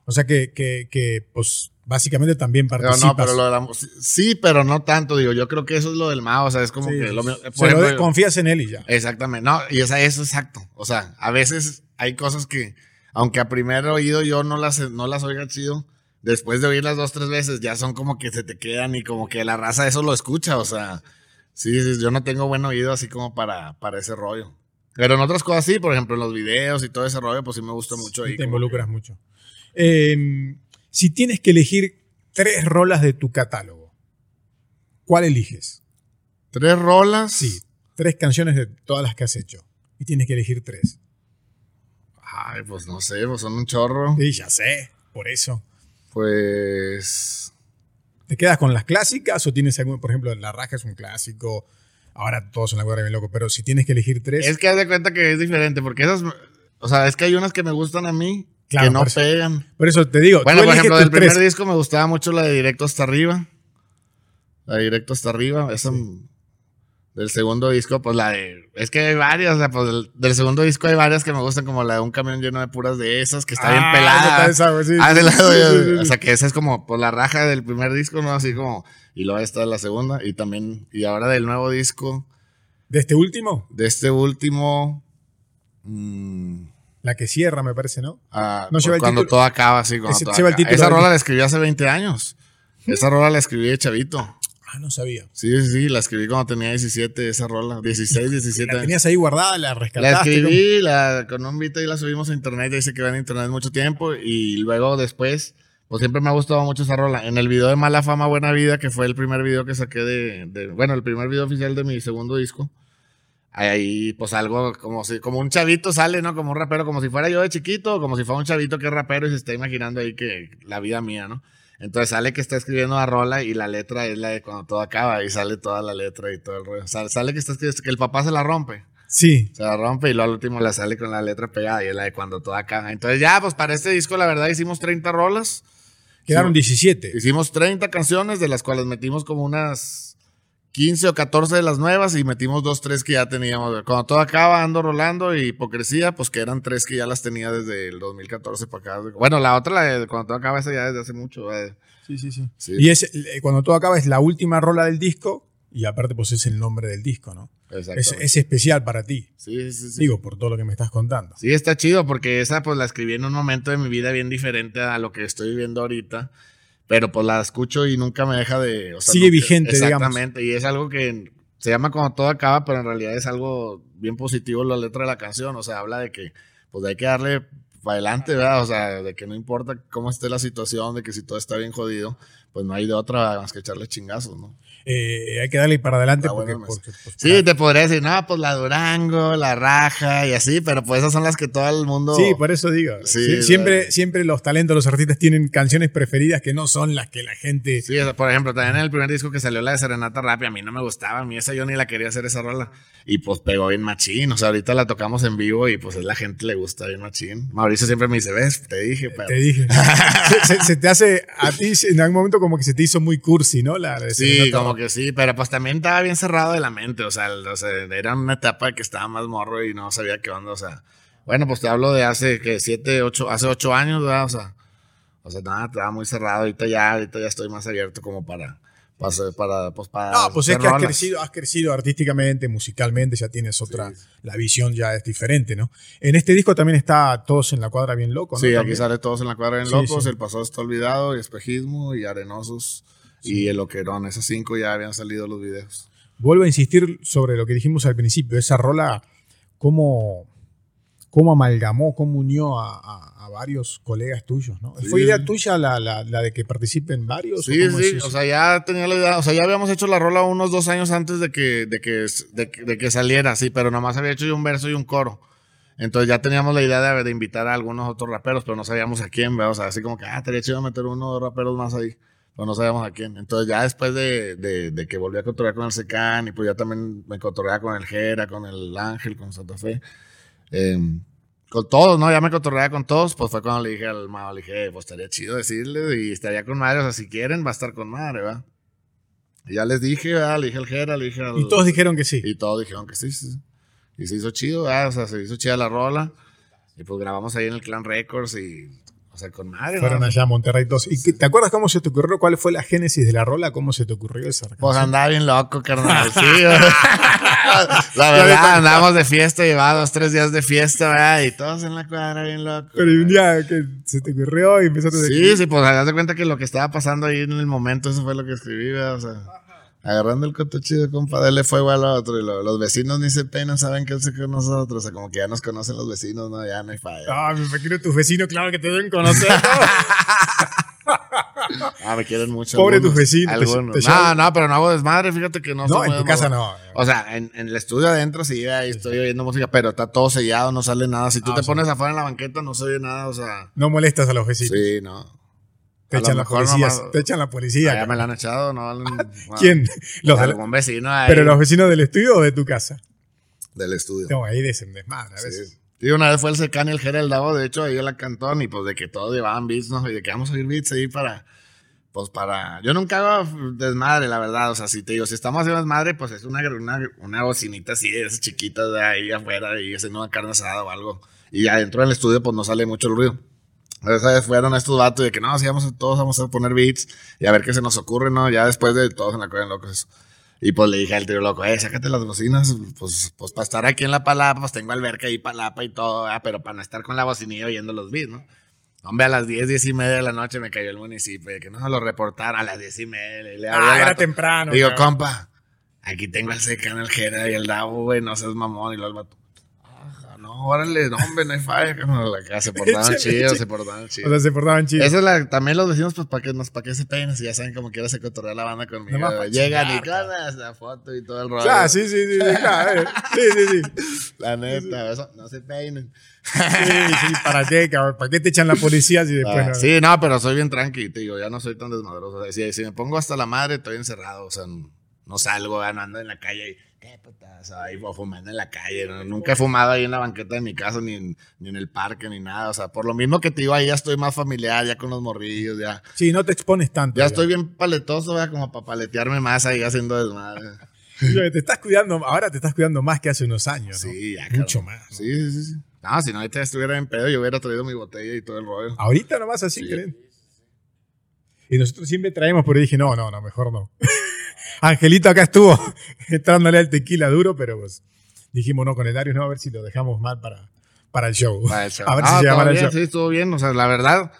O sea que, que, que pues, básicamente también participas. Pero no, pero lo de la, sí, pero no tanto, digo, yo creo que eso es lo del Mao, o sea, es como que lo por confías en él y ya. Exactamente, no, y esa, eso es exacto. O sea, a veces hay cosas que, aunque a primer oído yo no las, no las oiga chido, después de oírlas dos, tres veces, ya son como que se te quedan y como que la raza eso lo escucha, o sea, sí, sí yo no tengo buen oído así como para, para ese rollo. Pero en otras cosas sí, por ejemplo, en los videos y todo ese rollo, pues sí me gusta mucho. te involucras mucho. Em, si tienes que elegir tres rolas de tu catálogo, ¿cuál eliges? ¿Tres rolas? Sí, tres canciones de todas las que has hecho. Y tienes que elegir tres. Ay, pues no sé, pues son un chorro. Sí, ya sé, por eso. Pues. ¿Te quedas con las clásicas o tienes algún, por ejemplo, La Raja es un clásico? Ahora todos son la cuadra bien loco, pero si tienes que elegir tres. Es que haz de cuenta que es diferente, porque esas. O sea, es que hay unas que me gustan a mí que no pegan. Por eso te digo. Bueno, por ejemplo, del primer disco me gustaba mucho la de Directo hasta arriba. La de Directo hasta arriba. Esa. Del segundo disco, pues la de. Es que hay varias, o sea, pues del, segundo disco hay varias que me gustan, como la de un camión lleno de puras de esas, que está bien ah, pelada. Esa, sí, ah, de lado, o sea, que esa es como, pues la raja del primer disco, ¿no? Así como. Y luego esta de la segunda, y también. Y ahora del nuevo disco. ¿De este último? De este último. Mmm, la que cierra, me parece, ¿no? Ah, no lleva cuando todo acaba, así. Cuando todo acaba. Esa rola la escribí hace 20 años. Esa rola la escribí de chavito. Ah, no sabía. Sí, sí, sí, la escribí cuando tenía 17, esa rola. 16, 17 <laughs> ¿La tenías ahí guardada? ¿La rescataste? La escribí, la, con un beat y la subimos a internet. Dice que va en internet mucho tiempo. Y luego después, pues siempre me ha gustado mucho esa rola. En el video de Mala Fama, Buena Vida, que fue el primer video que saqué de, bueno, el primer video oficial de mi segundo disco. Ahí, pues algo como si, como un chavito sale, ¿no? Como un rapero, como si fuera yo de chiquito, como si fuera un chavito que es rapero y se está imaginando ahí que la vida mía, ¿no? Entonces sale que está escribiendo la rola y la letra es la de cuando todo acaba y sale toda la letra y todo el rollo. Sale, que está escribiendo que el papá se la rompe. Sí. Se la rompe y luego al último la sale con la letra pegada y es la de cuando todo acaba. Entonces ya, pues para este disco la verdad hicimos 30 rolas. Quedaron 17. Hicimos 30 canciones de las cuales metimos como unas 15 o 14 de las nuevas y metimos dos, tres que ya teníamos. Cuando todo acaba, ando rolando y hipocresía, pues que eran tres que ya las tenía desde el 2014 para acá. Bueno, la otra, la de cuando todo acaba, esa ya desde hace mucho. Sí, sí, sí, Y es, eh, cuando todo acaba es la última rola del disco y aparte pues es el nombre del disco, ¿no? Es, es, especial para ti. Sí, sí, sí. Digo, por todo lo que me estás contando. Sí, está chido porque esa pues la escribí en un momento de mi vida bien diferente a lo que estoy viviendo ahorita pero pues la escucho y nunca me deja de... Sigue vigente, exactamente, y es algo que se llama Cuando todo acaba, pero en realidad es algo bien positivo la letra de la canción, o sea, habla de que pues hay que darle para adelante, ¿verdad? O sea, de que no importa cómo esté la situación, de que si todo está bien jodido, pues no hay de otra más que echarle chingazos, ¿no? Eh, hay que darle para adelante Ah, porque, bueno, porque, pues, Sí, te podría decir, no, pues la Durango, la Raja y así, pero pues esas son las que todo el mundo... Sí, por eso digo. Sí, Sie- siempre, vale. siempre los talentos, los artistas tienen canciones preferidas que no son las que la gente. Sí, por ejemplo, también en el primer disco que salió la de Serenata Rap, a mí no me gustaba, a mí esa yo ni la quería hacer esa rola. Y pues pegó bien machín, o sea, ahorita la tocamos en vivo y pues a la gente le gusta bien machín. Mauricio siempre me dice, ves, te dije, pero... Te dije. <laughs> se, se- se te hace a ti en algún momento como que se te hizo muy cursi, ¿no? La de Sí, como que sí, pero pues también estaba bien cerrado de la mente, o sea, el- o sea, era una etapa que estaba más morro y no sabía qué onda, o sea, bueno, pues te hablo de hace que siete, ocho, hace ocho años, ¿verdad? O sea, o sea, nada, estaba muy cerrado, ahorita ya, ahorita ya estoy más abierto como para, para, para pues para... No, pues es que has crecido, has crecido artísticamente, musicalmente, ya tienes otra, la visión ya es diferente, ¿no? En este disco también está Todos en la Cuadra bien loco, ¿no? Sí, aquí También. sale todos en la cuadra bien locos, sí. el pasado está olvidado, y espejismo, y arenosos, y el oquerón, esas cinco ya habían salido los videos. Vuelvo a insistir sobre lo que dijimos al principio, esa rola, cómo, cómo amalgamó, cómo unió a, a- a varios colegas tuyos, ¿no? Sí. ¿Fue idea tuya la, la- la de que participen varios? Sí, o cómo es sí, o sea, ya tenía la idea, o sea, ya habíamos hecho la rola unos dos años antes de que, de que, de, que- de que saliera, sí, pero nomás había hecho yo un verso y un coro. Entonces ya teníamos la idea de, de invitar a algunos otros raperos, pero no sabíamos a quién, ¿verdad? O sea, así como que, ah, estaría chido meter uno o dos raperos más ahí, pero no sabíamos a quién. Entonces ya después de, de, de que volví a cotorrear con el Secan y pues ya también me cotorreaba con el Jera, con el Ángel, con Santa Fe, eh, con todos, ¿no? Ya me cotorreaba con todos, pues fue cuando le dije al Mao, le dije, pues estaría chido decirle y estaría con madre, o sea, si quieren va a estar con madre, ¿verdad? Y ya les dije, ¿verdad? Le dije al Jera, le dije al... Y todos dijeron que sí. Y todos dijeron que sí, sí. sí. Y se hizo chido, ¿verdad? O sea, se hizo chida la rola. Y pues grabamos ahí en el Clan Records y, o sea, con madre, Fueron ¿no? allá a Monterrey todos. ¿Y qué- te acuerdas cómo se te ocurrió? ¿Cuál fue la génesis de la rola? ¿Cómo se te ocurrió esa Pues canción? andaba bien loco, carnal. <laughs> Sí, la verdad, andábamos de fiesta, llevaba dos, tres días de fiesta, ¿verdad? Y todos en la cuadra bien locos. Pero un día que se te ocurrió y empezaste a Sí, sí, pues haz de cuenta que lo que estaba pasando ahí en el momento, eso fue lo que escribí, ¿verdad? O sea, agarrando el coto chido, compa, dale fuego al otro. Y lo- los vecinos ni se penan, saben que él se con nosotros. O sea, como que ya nos conocen los vecinos, ¿no? Ya no hay falla. Ah, me imagino tus vecinos, claro que te deben conocer. <laughs> Ah, me quieren mucho. Pobre algunos, tus vecinos, te- Algunos. te no, no, pero no hago desmadre, fíjate que no. No, en tu casa no. O sea, en, en el estudio adentro sí, ahí estoy oyendo música, pero está todo sellado, no sale nada. Si tú Ah, te o sea. pones afuera en la banqueta, no se oye nada, o sea. No molestas a los vecinos. Sí, no. Te echan la policía. Te echan la policía. Ya me la han echado, ¿no? <laughs> no. ¿Quién? Los Algún vecino ahí ¿Pero los vecinos del estudio o de tu casa? del estudio. No, ahí desen desmadre a veces. Sí. Sí, una vez fue el Secán y el Davo, de hecho, ahí en la cantón, y pues de que todos llevaban beats, ¿no? Y de que vamos a oír beats ahí para, pues para, yo nunca hago desmadre, la verdad, o sea, si te digo, si estamos haciendo desmadre, pues es una, una, una bocinita así, de esas chiquitas de ahí afuera, y haciendo una carne asada o algo, y adentro del estudio, pues no sale mucho el ruido. Esa vez fueron estos vatos de que no, si vamos a, todos vamos a poner beats y a ver qué se nos ocurre, ¿no? Ya después de todos en la cueva locos. eso. Y pues le dije al tío loco, eh, sácate las bocinas, pues, pues para estar aquí en la palapa, pues tengo alberca y palapa y todo, ah, pero para no estar con la bocinilla oyendo los beats, ¿no? Hombre, a las 10, 10 y media de la noche me cayó el municipio, de que no lo reportara a las 10 y media. y le Ah, al era vato. temprano. Digo, compa, aquí tengo al secano, el jera y el davo, güey, no seas mamón. Y luego el vato, "Ajá, no, órale, no, hombre, no hay falla. carnal". <laughs> Acá se portaban chidos, se portaban O chidos. sea, se portaban chidos. Esa es la, también los vecinos, pues, para que, nos- pa' que se peguen, si ya saben como quiera se cotorrea la banda conmigo. Pa' Llegan y con la foto y todo el rollo. Ah, sí, sí, sí, sí, claro, sí, sí, sí. La neta, eso, no se peinen. Sí, sí, ¿para qué, cabrón? ¿Para qué te echan la policía si después Ah, no? sí, no, pero soy bien tranqui, te digo, ya no soy tan desmadroso. O sea, si, si me pongo hasta la madre, estoy encerrado, o sea, no, no salgo, ya no ando en la calle y, putas, ahí fumando en la calle. no, nunca he fumado ahí en la banqueta de mi casa, ni en, ni en el parque, ni nada. O sea, por lo mismo que te digo, ahí ya estoy más familiar, ya con los morrillos, ya. Sí, no te expones tanto. Ya ya. estoy bien paletoso, ¿verdad? como para paletearme más ahí haciendo desmadre. <laughs> Te estás cuidando, ahora te estás cuidando más que hace unos años, ¿no? Sí, ya. Mucho más. sí, sí, sí. No, si no, ahorita estuviera en pedo, yo hubiera traído mi botella y todo el rollo. Ahorita nomás así, Sí. creen. Y nosotros siempre traemos, pero dije, no, no, no, mejor no. <laughs> Angelito acá estuvo <laughs> entrándole al tequila duro, pero pues dijimos, no, con el Darius no, a ver si lo dejamos mal para, para el show. Para el <laughs> show. A ver Ah, si se llama todo el show. Sí, estuvo bien. O sea, la verdad,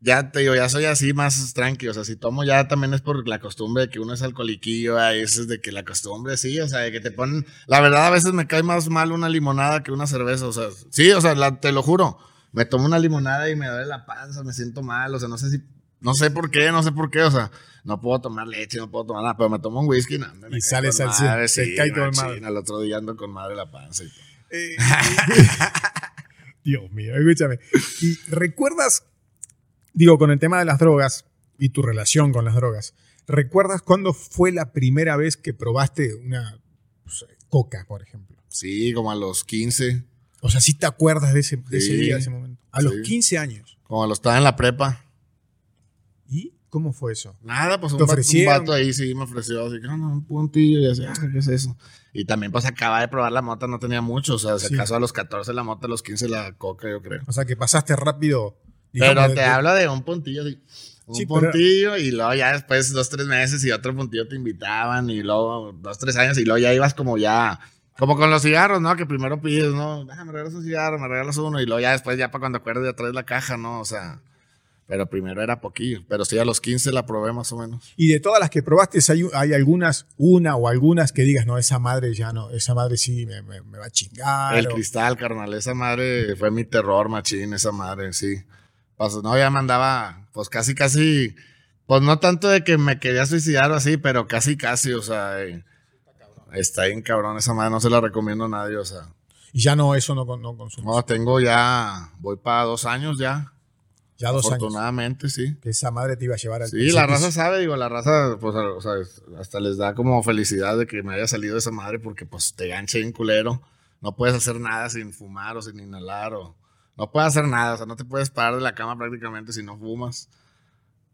ya te digo, ya soy así más tranquilo. O sea, si tomo ya también es por la costumbre de que uno es alcoholiquillo, a veces de que la costumbre, sí, o sea, de que te ponen. La verdad, a veces me cae más mal una limonada que una cerveza. O sea, sí, o sea, la- te lo juro. Me tomo una limonada y me duele la panza, me siento mal. O sea, no sé si No sé por qué, no sé por qué, o sea, no puedo tomar leche, no puedo tomar nada, pero me tomo un whisky no, me Y sales al madre, te sí, cae con madre. Al otro día ando con madre la panza y todo. Eh, <laughs> Dios mío, escúchame. ¿Y recuerdas, digo, con el tema de las drogas y tu relación con las drogas, ¿recuerdas cuándo fue la primera vez que probaste una coca, por ejemplo? Sí, como a los 15, O sea, ¿sí te acuerdas de ese, de ese Sí, día, de ese momento? A los sí. 15 años. como lo estaba en la prepa. ¿Y cómo fue eso? Nada, pues un ¿Te vato, un vato ahí sí me ofreció así, que "Ah, no, un puntillo y así, ah, ¿qué es eso? Y también pues acaba de probar la mota, no tenía mucho, o sea, si Sí. acaso a los 14 la mota, a los 15 la coca, yo creo. O sea, que pasaste rápido. digamos, Pero te de- hablo de un puntillo, así, un Sí, pero- puntillo y luego ya después dos, tres meses y otro puntillo te invitaban y luego dos, tres años y luego ya ibas como ya, como con los cigarros, ¿no? Que primero pides, ¿no? Ah, me regalas un cigarro, me regalas uno y luego ya después ya para cuando acuerdes ya traes la caja, ¿no? O sea, pero primero era poquillo, pero sí a los 15 la probé más o menos. Y de todas las que probaste, hay, hay algunas, una o algunas que digas, no, esa madre ya no, esa madre sí me, me- me va a chingar. El o- cristal, carnal, esa madre fue mi terror, machín, esa madre, sí. Pues no, ya me andaba, pues casi, casi, pues no tanto de que me quería suicidar o así, pero casi, casi, o sea, eh, está bien cabrón esa madre, no se la recomiendo a nadie, o sea. Y ya no, eso no, no consumes. No, tengo ya, voy para dos años ya, ya dos años. afortunadamente, sí. Que esa madre te iba a llevar al Sí, la raza sabe, digo, la raza, pues, o sea, hasta les da como felicidad de que me haya salido esa madre porque, pues, te gancha bien culero. No puedes hacer nada sin fumar o sin inhalar o... No puedes hacer nada, o sea, no te puedes parar de la cama prácticamente si no fumas.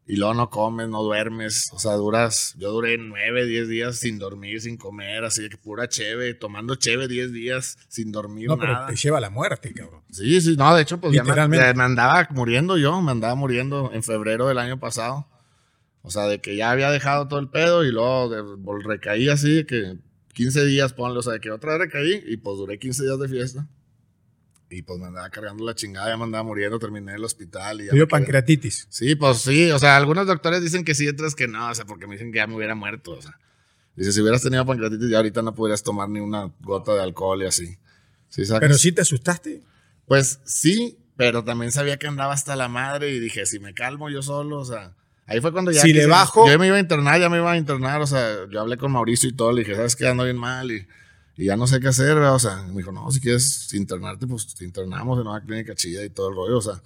Y luego no comes, no duermes, o sea, duras... Yo duré nueve, diez días sin dormir, sin comer, así que pura cheve, tomando cheve diez días sin dormir No, pero nada. te lleva a la muerte, cabrón. Sí, sí, no, de hecho, pues ya me, Literalmente. ya me andaba muriendo yo, me andaba muriendo en febrero del año pasado. O sea, de que ya había dejado todo el pedo y luego de- recaí así, de que 15 días, ponle, o sea, de que otra vez recaí y pues duré 15 días de fiesta. Y pues me andaba cargando la chingada, ya me andaba muriendo, terminé en el hospital y ya pancreatitis. Sí, pues sí, o sea, algunos doctores dicen que sí, otros que no, o sea, porque me dicen que ya me hubiera muerto, o sea. Dice, si hubieras tenido pancreatitis ya ahorita no podrías tomar ni una gota de alcohol y así. ¿Sí? Pero sí te asustaste. Pues sí, pero también sabía que andaba hasta la madre y dije, si me calmo yo solo, o sea, ahí fue cuando ya... Si le bajo- Yo me iba a internar, ya me iba a internar, o sea, yo hablé con Mauricio y todo, le dije, ¿sabes qué? Ando bien mal y, y ya no sé qué hacer, ¿verdad? o sea, me dijo, no, si quieres internarte, pues te internamos en una clínica chida y todo el rollo, o sea,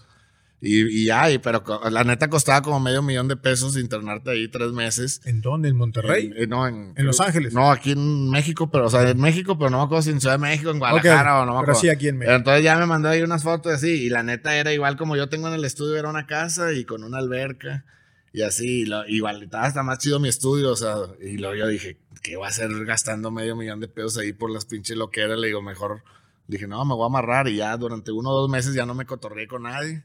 y, y ya, y, pero la neta costaba como medio millón de pesos internarte ahí tres meses. ¿En dónde? ¿En Monterrey? En- eh, no, en, ¿En Los Ángeles? No, aquí en México, pero, o sea, en México, pero no me acuerdo si en Ciudad de México, en Guadalajara o no me pero acuerdo. sí aquí en México. Pero entonces ya me mandó ahí unas fotos así, y la neta era igual como yo tengo en el estudio, era una casa y con una alberca, y así, y lo- igual estaba hasta más chido mi estudio, o sea, y luego yo dije, ¿qué voy a hacer gastando medio millón de pesos ahí por las pinches loqueras? Le digo, mejor, dije, no, me voy a amarrar, y ya durante uno o dos meses ya no me cotorré con nadie.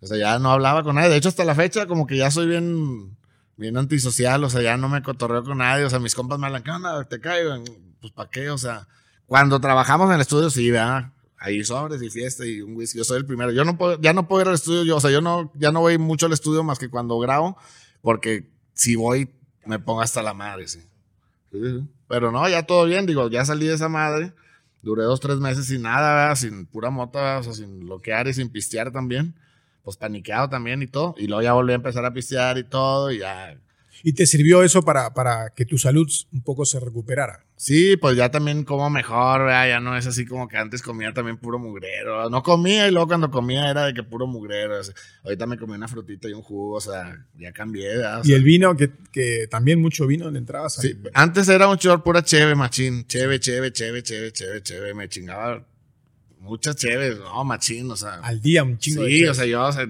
O sea, ya no hablaba con nadie. De hecho, hasta la fecha, como que ya soy bien, bien antisocial. O sea, ya no me cotorreo con nadie. O sea, mis compas me hablan, ¿qué? ¿Te caigo? Pues, ¿para qué? O sea, cuando trabajamos en el estudio, sí, ¿verdad? Ahí sobres y fiesta y un whisky. Yo soy el primero. Yo no puedo, ya no puedo ir al estudio. Yo, o sea, yo no, ya no voy mucho al estudio más que cuando grabo. Porque si voy, me pongo hasta la madre, sí. Pero no, ya todo bien. Digo, ya salí de esa madre. Duré dos, tres meses sin nada. Sin pura mota, o sea, sin bloquear y sin pistear también. Pues paniqueado también y todo. Y luego ya volví a empezar a pistear y todo. Y ya. ¿Y te sirvió eso para, para que tu salud un poco se recuperara? Sí, pues ya también como mejor, ¿verdad? Ya no es así como que antes comía también puro mugrero. No comía y luego cuando comía era de que puro mugrero. o sea, ahorita me comí una frutita y un jugo, o sea, ya cambié, ¿verdad? O y el vino, que, que también mucho vino le entrabas. Sí, antes era un chor pura cheve, machín. Cheve, cheve, cheve, cheve, cheve, cheve. Me chingaba muchas cheves, no, machín, o sea. Al día un chingo Sí, o sea, yo o sea,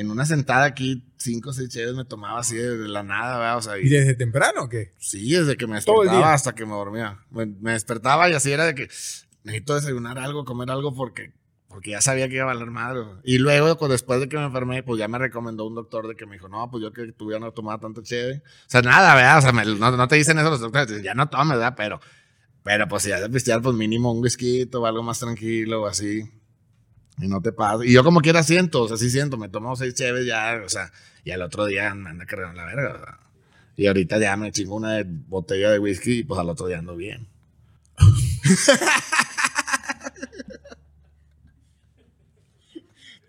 en, una sentada aquí, cinco o seis cheves me tomaba así de, de la nada, ¿verdad? O sea, y, ¿Y desde temprano o qué? sí, desde que me despertaba hasta que me dormía. Me, me despertaba y así era de que necesito desayunar algo, comer algo porque, porque ya sabía que iba a valer madre. Y luego, pues, después de que me enfermé, pues ya me recomendó un doctor de que me dijo, no, pues yo que tuviera no tomaba tanta cheve. O sea, nada, ¿verdad? O sea, me- no, no te dicen eso los doctores, dicen, ya no tomes, ¿verdad? Pero, pero pues si ya de pistear, pues mínimo un whisky o algo más tranquilo o así. Y no te pasa. Y yo como quiera siento, o sea, sí siento, me tomo seis cheves ya, o sea, y al otro día me anda cargando la verga, o sea. Y ahorita ya me chingo una botella de whisky y pues al otro día ando bien.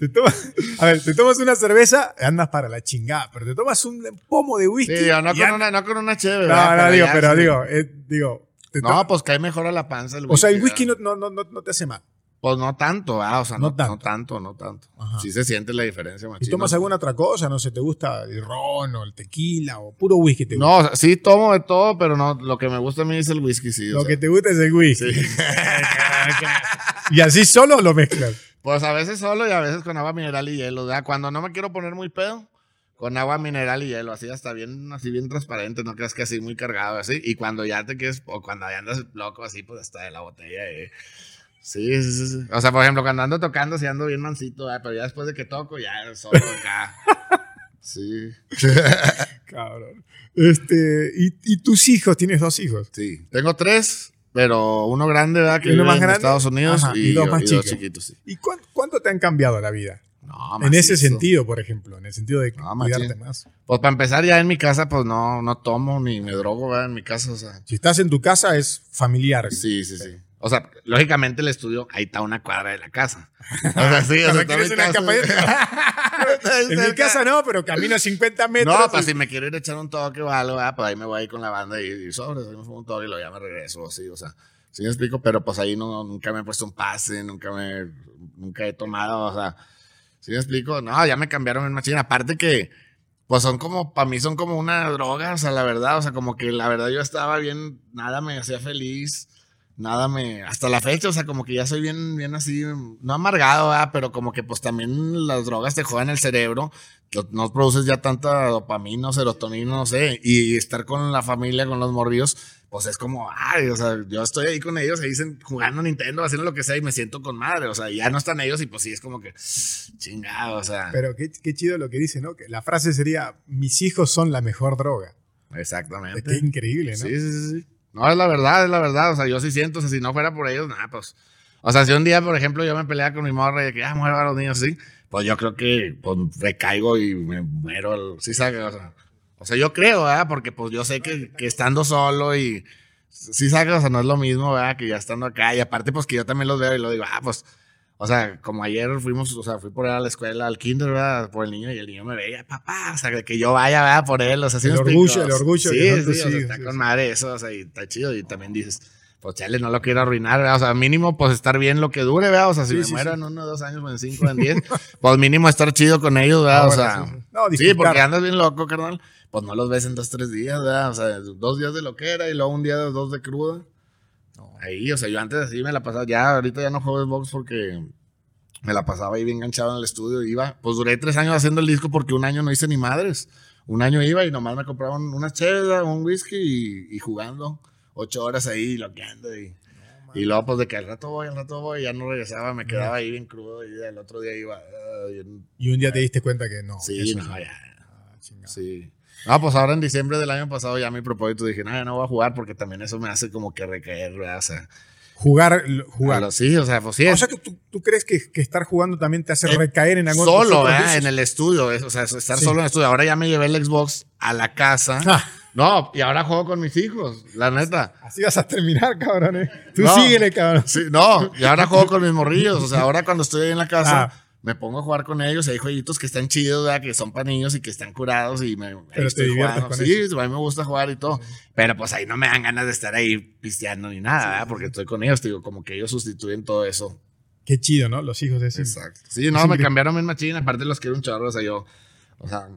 Te tomas, a ver, te tomas una cerveza, andas para la chingada, pero te tomas un pomo de whisky. Sí, digo, no, con una, no con una chévere. No, no, digo, ya, pero sí. digo, eh, digo. te No, pues cae mejor a la panza el whisky. o sea, el whisky no, no, no, no te hace mal. Pues no tanto, ¿verdad? O sea, No no, tanto. no tanto, no tanto. Sí se siente la diferencia, ¿Y machín. tomas No- alguna otra cosa? No sé, ¿te gusta el ron o el tequila o puro whisky te gusta? No, o sea, sí tomo de todo, pero no, lo que me gusta a mí es el whisky, sí. Lo sea. que te gusta es el whisky. Sí. <laughs> y así solo lo mezclas. Pues a veces solo y a veces con agua mineral y hielo. ¿verdad? Cuando no me quiero poner muy pedo, con agua mineral y hielo, así hasta bien, así bien transparente, no creas que así muy cargado, así. Y cuando ya te quieres, o cuando ya andas loco, así, pues hasta de la botella. eh. Sí, sí, sí. O sea, por ejemplo, cuando ando tocando, sí ando bien mansito, pero ya después de que toco, ya solo acá. <laughs> Sí, <laughs> Cabrón. Este, ¿y, y tus hijos? ¿Tienes dos hijos? sí. Tengo tres, pero uno grande, ¿verdad? Que ¿Y uno vive más en grande? Estados Unidos Ajá, y, y dos más y chiquitos, sí. ¿Y cuán- cuánto te han cambiado la vida? No, en ese sentido, por ejemplo, en el sentido de No, cuidarte más. Pues para empezar, ya en mi casa, pues no, no tomo ni me drogo, ¿verdad? En mi casa, o sea. Si estás en tu casa es familiar. Sí, sí, sí. O sea, lógicamente el estudio, ahí está una cuadra de la casa. O sea, sí, o sea, está mi casa. <laughs> En mi casa no, pero camino 50 metros. No, pues y- si me quiero ir a echar un toque o algo, ¿verdad? pues ahí me voy con la banda y, y sobres, ahí me fumo un toque y luego ya me regreso, así, o sea, sí me explico, pero pues ahí no, nunca me he puesto un pase, nunca me, nunca he tomado, o sea, sí me explico, no, ya me cambiaron en machina, aparte que, pues son como, para mí son como una droga, o sea, la verdad, o sea, como que la verdad yo estaba bien, nada me hacía feliz, nada me, hasta la fecha, o sea, como que ya soy bien, bien así, no amargado, ¿verdad? pero como que pues también las drogas te jodan el cerebro, no- produces ya tanta dopamina, serotonina, no sé, y estar con la familia, con los morrillos, pues es como, ay, o sea, yo estoy ahí con ellos, ahí dicen, jugando Nintendo, haciendo lo que sea, y me siento con madre, o sea, ya no están ellos, y pues sí, es como que, chingado, o sea, Pero qué, qué chido lo que dice, ¿no? Que la frase sería, mis hijos son la mejor droga. exactamente. Qué increíble, ¿no? Sí, sí, sí. No, es la verdad, es la verdad. O sea, yo sí siento, o sea, si no fuera por ellos, nada, pues. O sea, si un día, por ejemplo, yo me peleaba con mi morra y de que ya muero a los niños así, pues yo creo que pues, recaigo y me muero. Sí, sabe, o sea, o sea, yo creo, ¿verdad? Porque pues yo sé que, que estando solo y. Sí, sabe, o sea, no es lo mismo, ¿verdad? Que ya estando acá. Y aparte, pues que yo también los veo y lo digo, ah, pues. O sea, como ayer fuimos, o sea, fui por él a la escuela, al kinder, ¿verdad? Por el niño y el niño me veía, papá, o sea, de que yo vaya, ¿verdad? Por él, o sea, ¿sí El orgullo, el orgullo Sí, que son sí, tus o sea, está sí, con sí. madre eso, o sea, y está chido. Y también dices, pues chale, no lo quiero arruinar, ¿verdad? O sea, mínimo, pues estar bien lo que dure, ¿verdad? O sea, si Sí, me sí, muero sí. en uno, dos años, o en cinco, en diez, <laughs> pues mínimo estar chido con ellos, ¿verdad? Ah, o sea, sí, sí. No, sí, porque andas bien loco, carnal. Pues no los ves en dos, tres días, ¿verdad? O sea, dos días de loquera y luego un día, dos de cruda. Ahí, o sea, yo antes así me la pasaba, ya ahorita ya no juego Xbox porque me la pasaba ahí bien enganchado en el estudio. Iba, pues duré tres años haciendo el disco porque un año no hice ni madres. Un año iba y nomás me compraban una chela, un whisky y, y jugando ocho horas ahí loqueando y, y luego pues de que al rato voy, al rato voy, ya no regresaba, me quedaba ahí bien crudo y el otro día iba. ah, bien- Y un día te diste cuenta que no. sí, no, ya. Ah. Sí. No, pues ahora en diciembre del año pasado ya mi propósito dije, no, ya no voy a jugar porque también eso me hace como que recaer, ¿verdad? O sea, Jugar, jugar. lo- sí, o sea, pues sí. O sea que tú, tú crees que, que estar jugando también te hace Eh, recaer en algún solo, ¿verdad? En el estudio, es- o sea, estar Sí. solo en el estudio. Ahora ya me llevé el Xbox a la casa. Ah. No, y ahora juego con mis hijos, la neta. Así vas a terminar, cabrón. ¿eh? Tú No. síguele, cabrón. Sí, no, y ahora juego con mis morrillos. O sea, ahora cuando estoy ahí en la casa, Ah. Me pongo a jugar con ellos. Hay jueguitos que están chidos, ¿verdad? Que son para niños y que están curados y me te estoy jugando. con Sí, a mí me gusta jugar y todo. Pero pues ahí no me dan ganas de estar ahí pisteando ni nada, ¿verdad? Porque estoy con ellos, te digo, como que ellos sustituyen todo eso. Qué chido, ¿no? Los hijos de ese. Exacto. Sí, no, Es me increíble. cambiaron bien machín. Aparte los quiero un chorro, o sea, yo, o sea,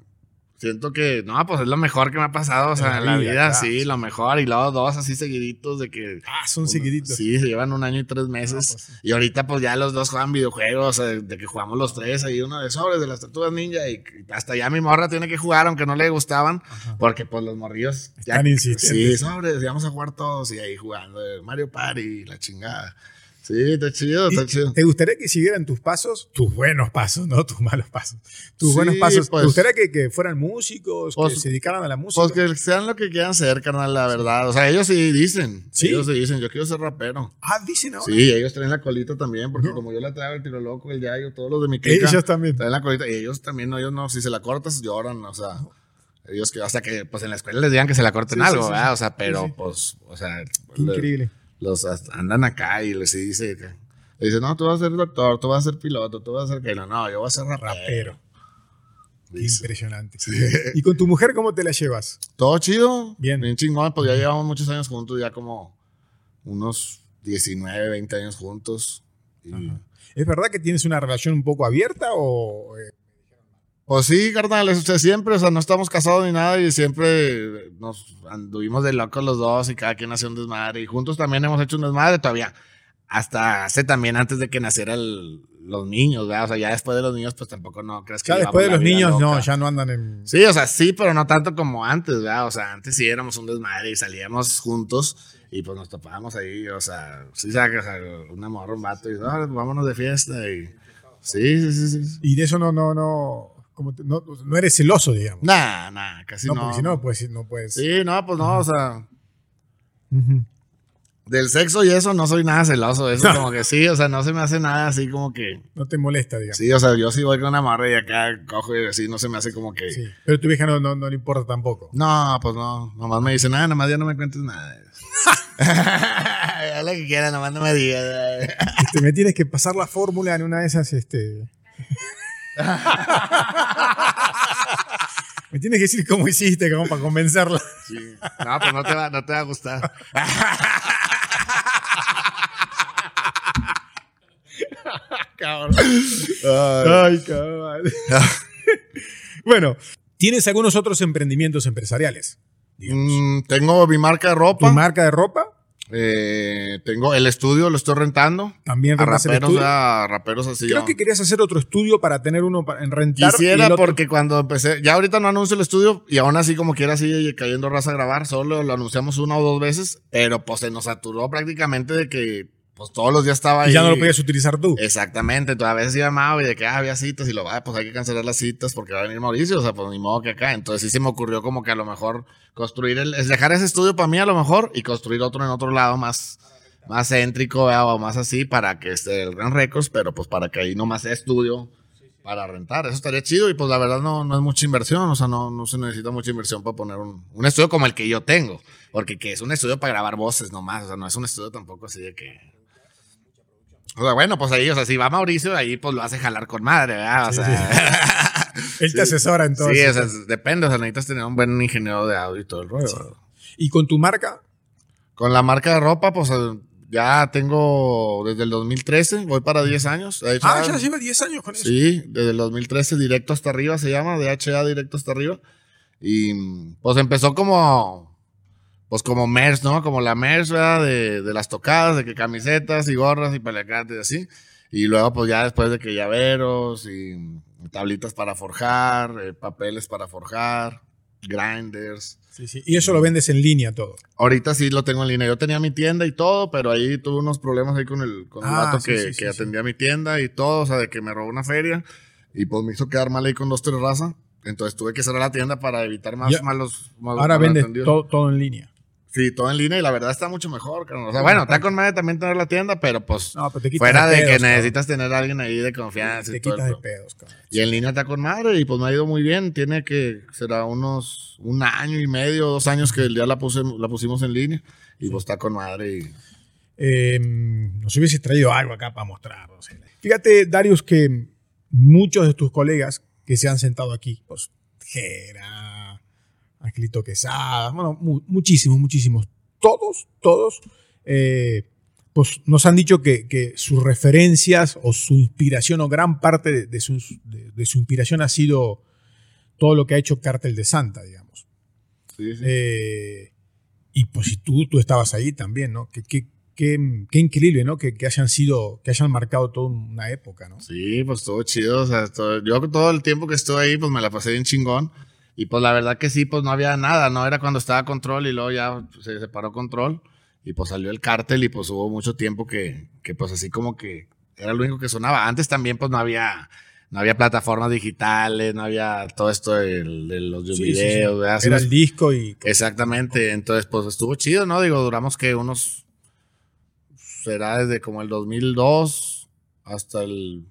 siento que, no, pues es lo mejor que me ha pasado, o sea, En la vida, claro. sí, lo mejor. Y luego dos así seguiditos de que... Ah, son seguiditos. Sí, se llevan un año y tres meses. pues sí. Y ahorita pues ya los dos juegan videojuegos, o sea, de que jugamos los tres, ahí uno de sobres de las tortugas ninja y hasta ya mi morra tiene que jugar aunque no le gustaban, porque pues los morrillos ya... Están insistentes. Sí, sobres, ya vamos a jugar todos y ahí jugando eh, Mario Party, la chingada. Sí, está chido, ¿Y está chido. ¿Te gustaría que siguieran tus pasos? Tus buenos pasos, no tus malos pasos. Tus Sí, buenos pasos. pues. ¿Te gustaría que, que fueran músicos, que Pues- se dedicaran a la música? Pues que sean lo que quieran ser, carnal, la verdad. O sea, ellos sí dicen. Sí. Ellos sí dicen, yo quiero ser rapero. ah, dicen ahora. Sí, ellos traen la colita también, porque No. como yo la traigo el tiro loco, el yayo, todos los de mi clica. Ellos también. Traen la colita y ellos también, no, ellos no, si se la cortas lloran, o sea, ellos que hasta que pues en la escuela les digan que se la corten Sí, algo, ¿verdad? O sea, pero pues, o sea, Qué le- increíble. Los andan acá y les dice que Dice, no, tú vas a ser doctor, tú vas a ser piloto, tú vas a ser que no, no, yo voy a ser rapero. Dice. Impresionante. ¿Y con tu mujer cómo te la llevas? Todo chido. Bien. Bien chingón. Pues ya llevamos muchos años juntos, ya como unos 19, 20 años juntos. Y- ¿Es verdad que tienes una relación un poco abierta o...? Pues sí, carnal, o sea, siempre, o sea, no estamos casados ni nada y siempre nos anduvimos de locos los dos y cada quien hacía un desmadre y juntos también hemos hecho un desmadre todavía. Hasta hace también antes de que nacieran los niños, ¿verdad? O sea, ya después de los niños, pues tampoco no crees que. ya después de los niños, no, ya no andan en... Sí, o sea, sí, pero no tanto como antes, ¿verdad? O sea, antes sí éramos un desmadre y salíamos juntos y pues nos topábamos ahí, o sea, sí, sacas a una morra, un vato y "Ah, vámonos de fiesta y. Sí, sí, sí, sí. Y de eso no, no, no... como te- no, no eres celoso, digamos. Nah, nah, casi no, no. porque si no, pues no puedes... Sí, no, pues no, o sea, del sexo y eso no soy nada celoso. Eso como que sí, o sea, no se me hace nada así como que. No te molesta, digamos. Sí, o sea, yo sí voy con una morra y acá cojo y así no se me hace como que. Sí. Pero tu vieja no, no, no le importa tampoco. No, pues no. Nomás me dice, nada, nomás ya no me cuentes nada. <laughs> <laughs> Haz lo que quieras, nomás no me digas. Este, me tienes que pasar la fórmula en una de esas, este... me tienes que decir cómo hiciste, como para convencerla. Sí. No, pues no te va, no te va a gustar. Cabrón. Ay. Ay, cabrón. bueno, ¿tienes algunos otros emprendimientos empresariales? Mm, tengo mi marca de ¿Tu ropa. marca de ropa? Eh, tengo el estudio, lo estoy rentando. También A el raperos, a raperos así. Creo yo. que querías hacer otro estudio para tener uno en rentar. Quisiera porque cuando empecé, ya ahorita no anuncio el estudio y aún así como quiera sigue cayendo raza a grabar, solo lo anunciamos una o dos veces, pero pues se nos saturó prácticamente de que pues todos los días estaba ahí. y ya no lo podías utilizar tú. Exactamente, entonces a veces iba Mau y de que ah, había citas y lo va, pues hay que cancelar las citas porque va a venir Mauricio, o sea, pues ni modo que acá. Entonces sí se me ocurrió como que a lo mejor construir el, es dejar ese estudio para mí a lo mejor y construir otro en otro lado más, más céntrico ¿verdad? o más así para que esté el Gran Records, pero pues para que ahí nomás sea estudio para rentar. Eso estaría chido y pues la verdad no, no es mucha inversión, o sea, no, no se necesita mucha inversión para poner un, un estudio como el que yo tengo, porque que es un estudio para grabar voces nomás, o sea, no es un estudio tampoco así de que... O sea, bueno, pues ahí, o sea, si va Mauricio, ahí pues lo hace jalar con madre, ¿verdad? O Sí, sea, <laughs> Él te asesora en todo sí, eso. o sea, depende, o sea, necesitas tener un buen ingeniero de audio y todo el rollo. Y con tu marca, Con la marca de ropa, pues eh, ya tengo desde el 2013, voy para 10 años. Ah, ya lleva 10 años con eso. Sí, desde el 2013 directo hasta arriba se llama, DHA directo hasta arriba. Y pues empezó como, pues como merch, ¿no? Como la merch, ¿verdad? De, de las tocadas, de que camisetas y gorras y paliacates y así. Y luego pues ya después de que llaveros y tablitas para forjar, eh, papeles para forjar, grinders. Sí, sí. Y eso lo vendes en línea todo. Ahorita sí lo tengo en línea. Yo tenía mi tienda y todo, pero ahí tuve unos problemas ahí con el, con el Ah, vato sí, que, sí, que sí, atendía mi tienda y todo, o sea, de que me robó una feria y pues me hizo quedar mal ahí con dos, tres razas. Entonces tuve que cerrar la tienda para evitar más Ya. malos, malos Ahora vendes todo en línea. Sí, todo en línea y la verdad está mucho mejor. carnal. O sea, bueno, está con madre también tener la tienda, pero pues No, pero te quitas fuera de pedos, que cabrón. necesitas tener a alguien ahí de confianza Te y todo quitas de eso. pedos, cabrón. Y en línea está con madre y pues me ha ido muy bien. Tiene que, será unos un año y medio, dos años que ya la, puse, la pusimos en línea y pues está con madre. Y, Eh, nos hubieses traído algo acá para mostrar. no sé. Fíjate, Darius, que muchos de tus colegas que se han sentado aquí, pues, Angelito Quesada, bueno, mu- muchísimos, muchísimos, todos, todos, eh, pues nos han dicho que, que sus referencias o su inspiración o gran parte de, de sus- de- de su inspiración ha sido todo lo que ha hecho Cártel de Santa, digamos. sí, sí. Eh, y pues si tú, tú estabas ahí también, ¿no? Qué, qué, qué- qué increíble, ¿no? Que, que hayan sido, que hayan marcado toda una época, ¿no? Sí, pues todo chido. O sea, todo- yo todo el tiempo que estuve ahí, pues me la pasé bien chingón. Y pues la verdad que sí, pues no había nada, ¿no? Era cuando estaba Control y luego ya se separó Control. Y pues salió el cártel y pues hubo mucho tiempo que, que pues así como que era lo único que sonaba. Antes también pues no había, no había plataformas digitales, no había todo esto de, de los Sí, sí, sí. videos. Así Era nos- el disco y... Exactamente, entonces pues estuvo chido, ¿no? Digo, duramos que unos, será desde como el 2002 hasta el,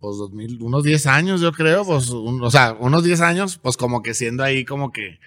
pues 2000, unos 10 años yo creo, pues, un- o sea, unos 10 años, pues como que siendo ahí como que,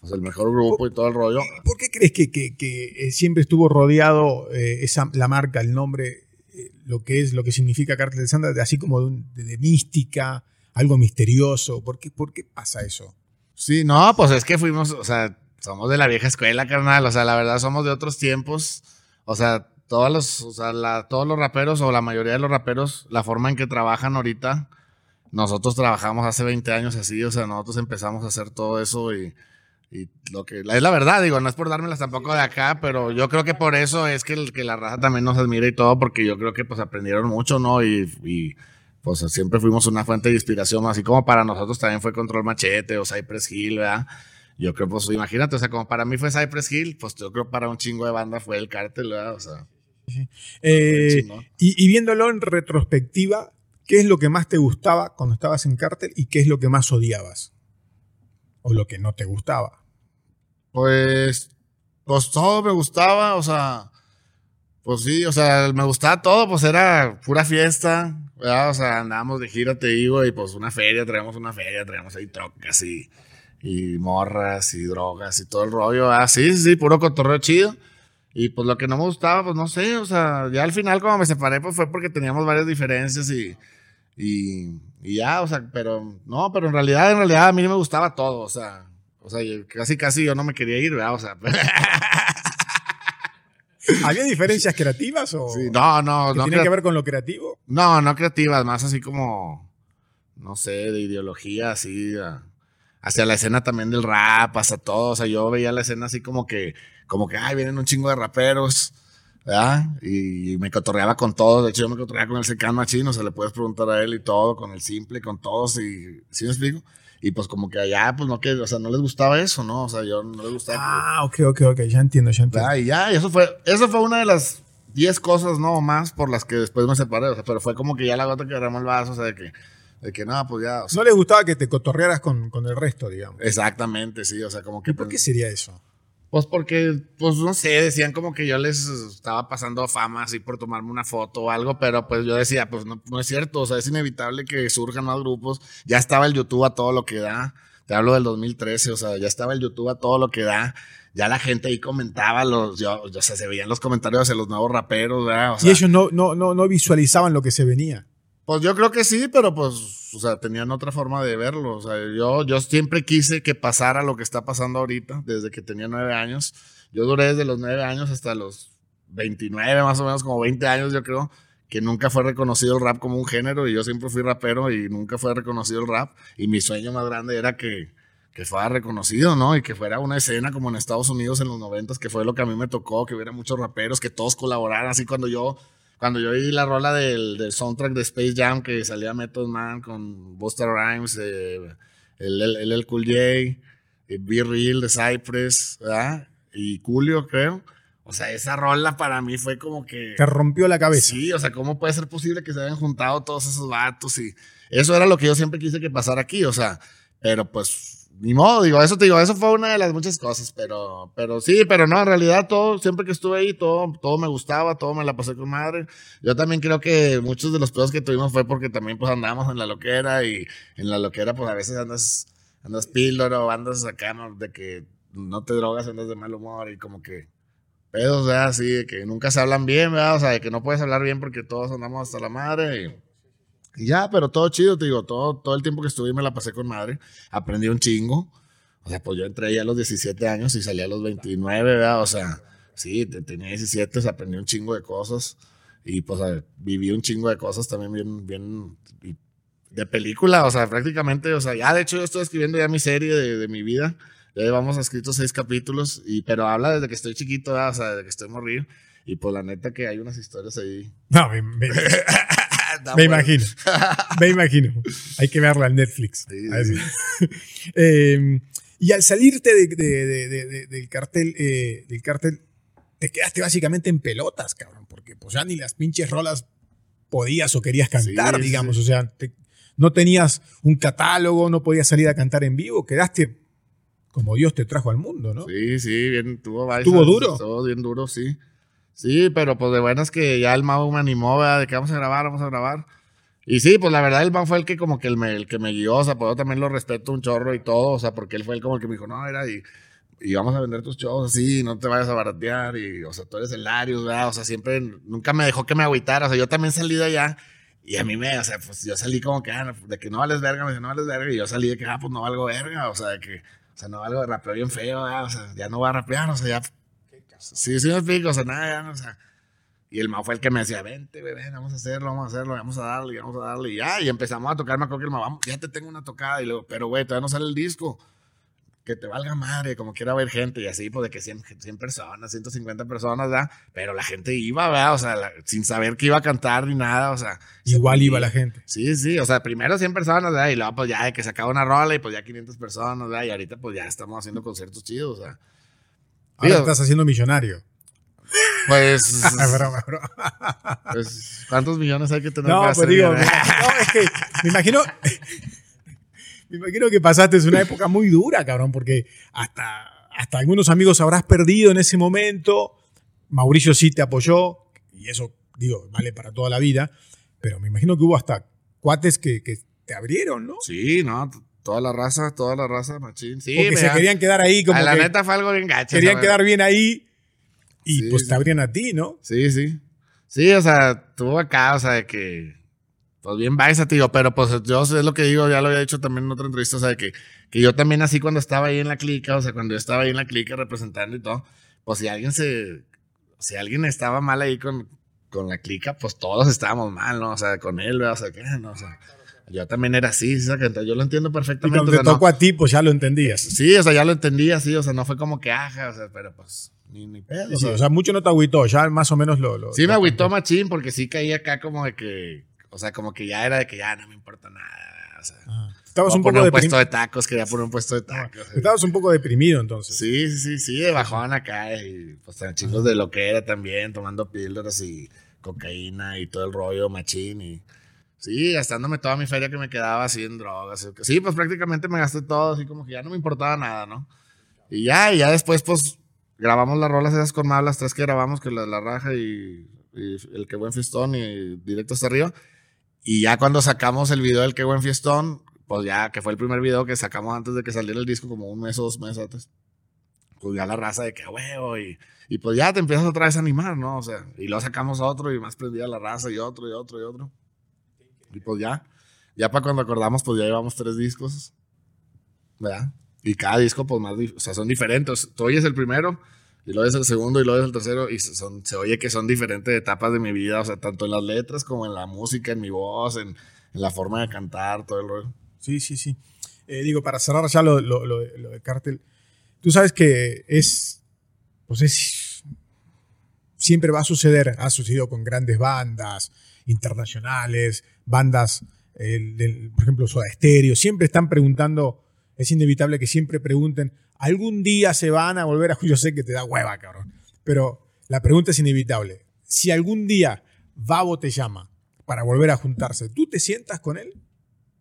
pues el mejor grupo y todo el rollo. ¿Por qué crees que, que- que, eh, siempre estuvo rodeado eh, esa, la marca, el nombre, eh, lo que es, lo que significa Cártel de Santa, de, así como de, mística, algo misterioso? ¿Por qué, ¿Por qué pasa eso? Sí, no, pues es que fuimos, o sea, somos de la vieja escuela, carnal. O sea, la verdad somos de otros tiempos. O sea, todos los, o sea, todos los raperos o la mayoría de los raperos, la forma en que trabajan ahorita, nosotros trabajamos hace 20 años así, o sea, nosotros empezamos a hacer todo eso y, lo que es la verdad, digo, no es por dármelas tampoco de acá, pero yo creo que por eso es que, que la raza también nos admira y todo, porque yo creo que pues aprendieron mucho, ¿no? Y, y pues siempre fuimos una fuente de inspiración, así como para nosotros también fue Control Machete o Cypress Hill, ¿verdad? Yo creo, pues imagínate, o sea, como para mí fue Cypress Hill, pues yo creo para un chingo de banda fue el cártel, ¿verdad? O sea. Eh, y, viéndolo en retrospectiva, ¿qué es lo que más te gustaba cuando estabas en cártel y qué es lo que más odiabas? O lo que no te gustaba. Pues, pues todo me gustaba, o sea, pues sí, o sea, me gustaba todo, pues era pura fiesta, ¿verdad? O sea, andábamos de gira, te digo, y pues una feria, traíamos una feria, traíamos ahí trocas y, y morras y drogas y todo el rollo, ah, sí, sí, sí, puro cotorreo chido. Y pues lo que no me gustaba, pues no sé, o sea, ya al final cuando me separé, pues fue porque teníamos varias diferencias y, y, y ya, o sea, pero no, pero en realidad, en realidad a mí me gustaba todo, o sea, o sea, casi casi yo no me quería ir, ¿verdad? O sea, <laughs> ¿Había diferencias creativas o? Sí, no, no, que no. ¿Tiene que ver con lo creativo? No, no creativas, más así como, no sé, de ideología, así, hacia la escena también del rap, hasta todo. O sea, yo veía la escena así como que como que, ay, vienen un chingo de raperos, ¿verdad? Y me cotorreaba con todos. De hecho, yo me cotorreaba con el secano machino, o sea, le puedes preguntar a él y todo, con el simple, con todos, y, ¿sí me explico? Y pues como que allá, pues no que, o sea, no les gustaba eso, ¿no? O sea, yo no les gustaba. Ah, ok, ok, ok, ya entiendo, ya entiendo. Y ya, y eso fue, eso fue una de las 10 cosas, no más, por las que después me separé, o sea, pero fue como que ya la gota que derramó el vaso, o sea, de que, de que nada, pues ya. no les gustaba que te cotorrearas con, con, el resto, digamos. Exactamente, sí, o sea, como que. ¿Y por qué sería eso? Pues porque, pues no sé, decían como que yo les estaba pasando fama así por tomarme una foto o algo, pero pues yo decía, pues no, no es cierto, o sea, es inevitable que surjan más grupos. Ya estaba el YouTube a todo lo que da. Te hablo del 2013, o sea, ya estaba el YouTube a todo lo que da. Ya la gente ahí comentaba los, yo, o sea, se veían los comentarios de los nuevos raperos, ¿verdad? y ellos no, no, no, no visualizaban lo que se venía. Pues yo creo que sí, pero pues, o sea, tenían otra forma de verlo. O sea, yo, yo siempre quise que pasara lo que está pasando ahorita, desde que tenía nueve años. Yo duré desde los nueve años hasta los 29, más o menos como 20 años, yo creo, que nunca fue reconocido el rap como un género y yo siempre fui rapero y nunca fue reconocido el rap. Y mi sueño más grande era que, que fuera reconocido, ¿no? Y que fuera una escena como en Estados Unidos en los 90, que fue lo que a mí me tocó, que hubiera muchos raperos, que todos colaboraran, así cuando yo cuando yo oí la rola del, del, soundtrack de Space Jam que salía Method Man con Buster Rhymes, eh, el, el, el, Cool J, eh, Be Real de Cypress, ¿verdad? Y Julio, creo. O sea, esa rola para mí fue como que... Te rompió la cabeza. Sí, o sea, ¿cómo puede ser posible que se hayan juntado todos esos vatos? Y eso era lo que yo siempre quise que pasara aquí, o sea, pero pues ni modo, digo, eso te digo, eso fue una de las muchas cosas, pero, pero sí, pero no, en realidad todo, siempre que estuve ahí, todo, todo me gustaba, todo me la pasé con madre. Yo también creo que muchos de los pedos que tuvimos fue porque también pues andábamos en la loquera y en la loquera pues a veces andas, andas píldoro, andas acá, de que no te drogas, andas de mal humor y como que pedos, ¿verdad? Así, de que nunca se hablan bien, ¿verdad? O sea, de que no puedes hablar bien porque todos andamos hasta la madre y y ya, pero todo chido, te digo, todo, todo el tiempo que estuve me la pasé con madre. Aprendí un chingo. O sea, pues yo entré ya a los 17 años y salí a los 29, ¿verdad? O sea, sí, tenía 17, aprendí un chingo de cosas. Y pues viví un chingo de cosas también bien, bien de película, o sea, prácticamente, o sea, ya de hecho yo estoy escribiendo ya mi serie de, de mi vida. Ya llevamos escritos seis capítulos, y, pero habla desde que estoy chiquito, ¿verdad? o sea, desde que estoy morir. Y pues la neta que hay unas historias ahí. No, me, me <laughs> imagino. <laughs> me imagino. Hay que verla en Netflix. <laughs> Em, y al salirte del cartel, eh, del cartel, te quedaste básicamente en pelotas, cabrón, porque pues ya ni las pinches rolas podías o querías cantar, digamos. O sea, no tenías un catálogo, no podías salir a cantar en vivo, quedaste como Dios te trajo al mundo, ¿no? Sí, sí, bien, tuvo ¿Tuvo duro? Todo bien duro, sí. Sí, pero pues de buenas que ya el Mau me animó, ¿verdad? De que vamos a grabar, vamos a grabar. Y sí, pues la verdad el Mau fue el que como que el, me, que me guió, o sea, pues yo también lo respeto un chorro y todo, o sea, porque él fue el como el que me dijo, no, era y y vamos a vender tus shows así, no te vayas a baratear, y, o sea, tú eres el Larios, ¿verdad? O sea, siempre, nunca me dejó que me agüitara, o sea, yo también salí de allá, y a mí me, o sea, pues yo salí como que, ah, de que no vales verga, me dice, no vales verga, y yo salí de que, ah, pues no valgo verga, o sea, de que, o sea, no valgo de rapeo bien feo, ¿verdad? o sea, ya no voy a rapear, o sea, ya, sí, sí me explico, o sea, nada, o sea, y el Mao fue el que me decía, vente, ven, vamos a hacerlo, vamos a hacerlo, vamos a darle, vamos a darle. Y ya, y empezamos a tocar, me acuerdo que el Mao, vamos, ya te tengo una tocada. Y luego, pero güey, todavía no sale el disco. Que te valga madre, como quiera ver gente. Y así, pues de que 100, 100 personas, 150 personas, ¿verdad? Pero la gente iba, ¿verdad? O sea, sin saber que iba a cantar ni nada, o sea. Igual iba la gente. Sí, sí, o sea, primero 100 personas, ¿verdad? Y luego, pues ya de que se acaba una rola y pues ya 500 personas, ¿verdad? Y ahorita, pues ya estamos haciendo conciertos chidos, o sea. Ahora estás haciendo millonario. Pues. <laughs> broma, broma. pues, ¿Cuántos millones hay que tener no, para pues digo, no, es que me imagino. <laughs> me imagino que pasaste una época muy dura, cabrón, porque hasta, hasta algunos amigos habrás perdido en ese momento. Mauricio sí te apoyó, y eso, digo, vale para toda la vida. Pero me imagino que hubo hasta cuates que, que te abrieron, ¿no? Sí, no, toda la raza, toda la raza, machín. Sí, Porque se querían quedar ahí como. A la que neta fue algo bien gacho. Querían quedar bien ahí y Sí, pues sí. te abrían a ti, ¿no? Sí, sí. Sí, o sea, tuvo acá, o sea, de que. Pues bien a tío, pero pues yo es lo que digo, ya lo había dicho también en otra entrevista, o sea, de que, que yo también así cuando estaba ahí en la clica, o sea, cuando yo estaba ahí en la clica representando y todo, pues si alguien se. Si alguien estaba mal ahí con, con la clica, pues todos estábamos mal, ¿no? O sea, con él, ¿verdad? o sea, ¿qué? No, o sea, yo también era así, ¿sí? Yo lo entiendo Y perfectamente. cuando o sea, te no- tocó a ti, pues ya lo entendías. Sí, o sea, ya lo entendía, sí, o sea, no fue como que aja, o sea, pero pues, ni, ni pedo. Sí, o sea, o sea, mucho no te agüitó, ya más o menos lo... lo- sí me agüitó machín porque sí caí acá como de que, o sea, como que ya era de que ya no me importa nada, o sea. Ah. Estabas un poner poco un puesto de tacos, quería poner un puesto de tacos. Estabas un poco deprimido entonces. Sí, sí, sí, sí, de bajón acá y pues chicos de lo que era también, tomando píldoras y cocaína y todo el rollo machín y sí, gastándome toda mi feria que me quedaba así en drogas. Sí, pues prácticamente me gasté todo, así como que ya no me importaba nada, ¿no? Y ya, y ya después pues grabamos las rolas esas con más, las tres que grabamos, que la, la raja y, y el que buen fiestón y directo hasta arriba. Y ya cuando sacamos el video del que buen fiestón, pues ya que fue el primer video que sacamos antes de que saliera el disco, como un mes o dos meses antes pues ya la raza de que "A huevo y, y pues ya te empiezas otra vez a animar, ¿no? O sea, y luego sacamos otro y más prendida la raza y otro y otro y otro. Y pues ya, ya para cuando acordamos, pues ya llevamos tres discos, ¿verdad? Y cada disco, pues más, o sea, son diferentes. Tú oyes el primero y luego es el segundo y luego es el tercero y son, se oye que son diferentes etapas de mi vida, o sea, tanto en las letras como en la música, en mi voz, en, en la forma de cantar, todo el rollo. Sí, sí, sí. Eh, digo, para cerrar ya lo, lo, lo, lo de Cártel, tú sabes que es, pues es, siempre va a suceder, ha sucedido con grandes bandas internacionales, bandas, eh, por ejemplo, Soda Stereo, siempre están preguntando, es inevitable que siempre pregunten, ¿algún día se van a volver a... <laughs> Yo sé que te da hueva, cabrón, pero la pregunta es inevitable. Si algún día Babo te llama para volver a juntarse, ¿tú te sientas con él?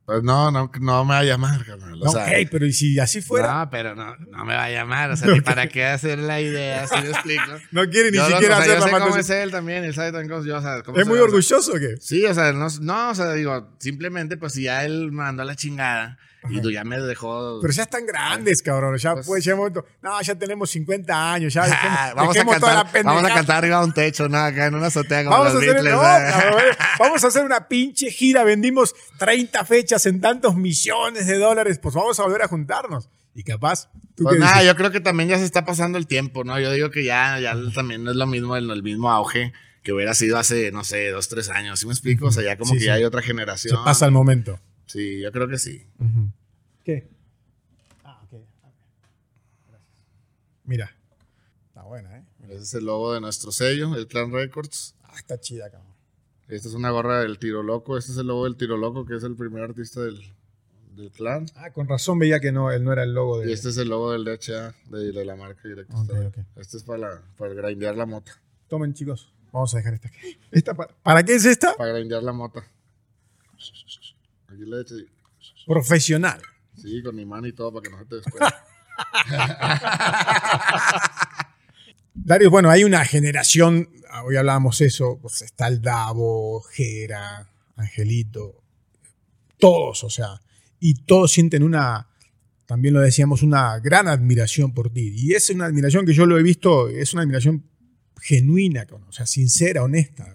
Pues no, no, no me va a llamar, carnal. O No, sea, ok, pero ¿y si así fuera? No, pero no, no me va a llamar. O sea, <laughs> ni para qué hacer la idea, ¿sí me explico? <laughs> No quiere ni Yo siquiera o sea, hacer yo la sé cómo es él también, él sabe también cómo yo, o sea, cómo ¿Es muy o sea, orgulloso o qué? Sí, o sea, no, no, o sea, digo, simplemente, pues si ya él me mandó a la chingada y tú ya me dejó. Pero ya están grandes, cabrón. Ya Pues- pues, ya momento. No, ya tenemos 50 años. Ya dejemos, Ah, vamos, a dejemos toda la cantar, vamos a cantar arriba de un techo, ¿no? Acá en una azotea como Vamos a, los hacer, Beatles. no, ¿eh? cabrón, vamos a hacer una pinche gira. Vendimos 30 fechas en tantos millones de dólares. Pues vamos a volver a juntarnos. Y capaz. ¿tú Pues nada, dices? yo creo que también ya se está pasando el tiempo, ¿no? Yo digo que ya, ya también no es lo mismo, el, el mismo auge que hubiera sido hace, no sé, dos, tres años. ¿Sí me explico? O sea, ya como Sí, que sí. ya hay otra Se generación. pasa el momento. Sí, yo creo que sí. ¿Qué? Ah, ok. Mira. Está buena, ¿eh? Ese es el logo de nuestro sello, el Clan Records. Ah, está chida, cabrón. Esta es una gorra del Tiro Loco. Este es el logo del Tiro Loco, que es el primer artista del, del clan. Ah, con razón veía que no, él no era el logo de. Y este es el logo del DHA, de, de la marca directa. Ok, ok. Este es para, la- para grindear la mota. Tomen, chicos. Vamos a dejar esta aquí. ¿Esta para, ¿Para qué es esta? Para grindear la mota. Aquí le eché. Profesional. Sí, con mi mano y todo para que no se te. <laughs> <laughs> Darius, bueno, hay una generación, hoy hablábamos eso, pues está el Davo, Jera, Angelito, todos, o sea, y todos sienten una, también lo decíamos, una gran admiración por ti. Y es una admiración que yo lo he visto, es una admiración genuina, o sea, sincera, honesta.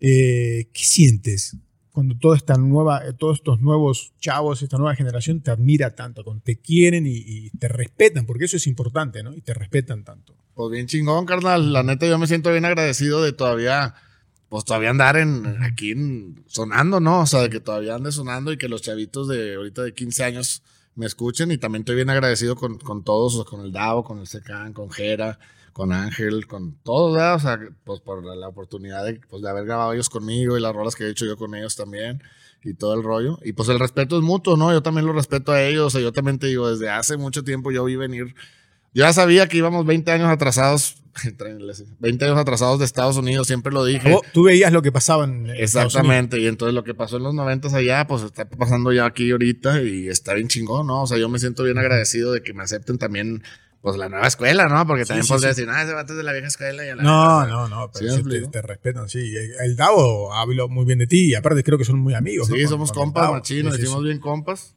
Eh, ¿Qué sientes cuando toda esta nueva, eh, todos estos nuevos chavos, esta nueva generación te admira tanto, te quieren y, te respetan, porque eso es importante, ¿no? Y te respetan tanto. Pues bien chingón, carnal. La neta, yo me siento bien agradecido de todavía, pues todavía andar en, aquí sonando, ¿no? O sea, de que todavía ande sonando y que los chavitos de ahorita de 15 años me escuchen. Y también estoy bien agradecido con, con todos, con el DAO, con el Secan, con Jera, con Ángel, con todos, O sea, pues por la, oportunidad de, pues, de haber grabado ellos conmigo y las rolas que he hecho yo con ellos también y todo el rollo. Y pues el respeto es mutuo, ¿no? Yo también lo respeto a ellos. O sea, yo también te digo, desde hace mucho tiempo yo vi venir. Yo ya sabía que íbamos 20 años atrasados, <laughs> 20 años atrasados de Estados Unidos, siempre lo dije. Tú veías lo que pasaba en Exactamente, y entonces lo que pasó en los 90 allá, pues está pasando ya aquí ahorita y está bien chingón, ¿no? O sea, yo me siento bien agradecido de que me acepten también pues la nueva escuela, ¿no? Porque también podría decir, ah, ese vato es de la vieja escuela. Y la no, no, no, pero te, respetan, sí. El Davo habló muy bien de ti y aparte creo que son muy amigos. Sí, somos compas, machinos, decimos bien compas.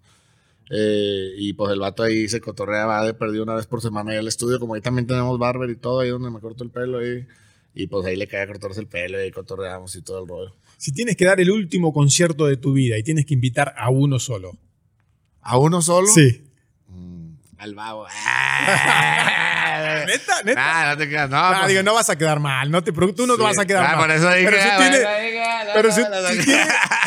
Eh, y pues el vato ahí se cotorrea, va de perdido una vez por semana ahí al estudio, como ahí también tenemos barber y todo, ahí donde me corto el pelo ahí. Y pues ahí le cae a cortarse el pelo y cotorreamos y todo el rollo. Si tienes que dar el último concierto de tu vida y tienes que invitar a uno solo. ¿A uno solo? Sí. Al babo. <laughs> ¿Neta? ¿Neta? Ah, no te quedas. No, pues, digo, no vas a quedar mal. No te tú no te vas a quedar ah, mal. Por eso dije, pero si tiene, pero si,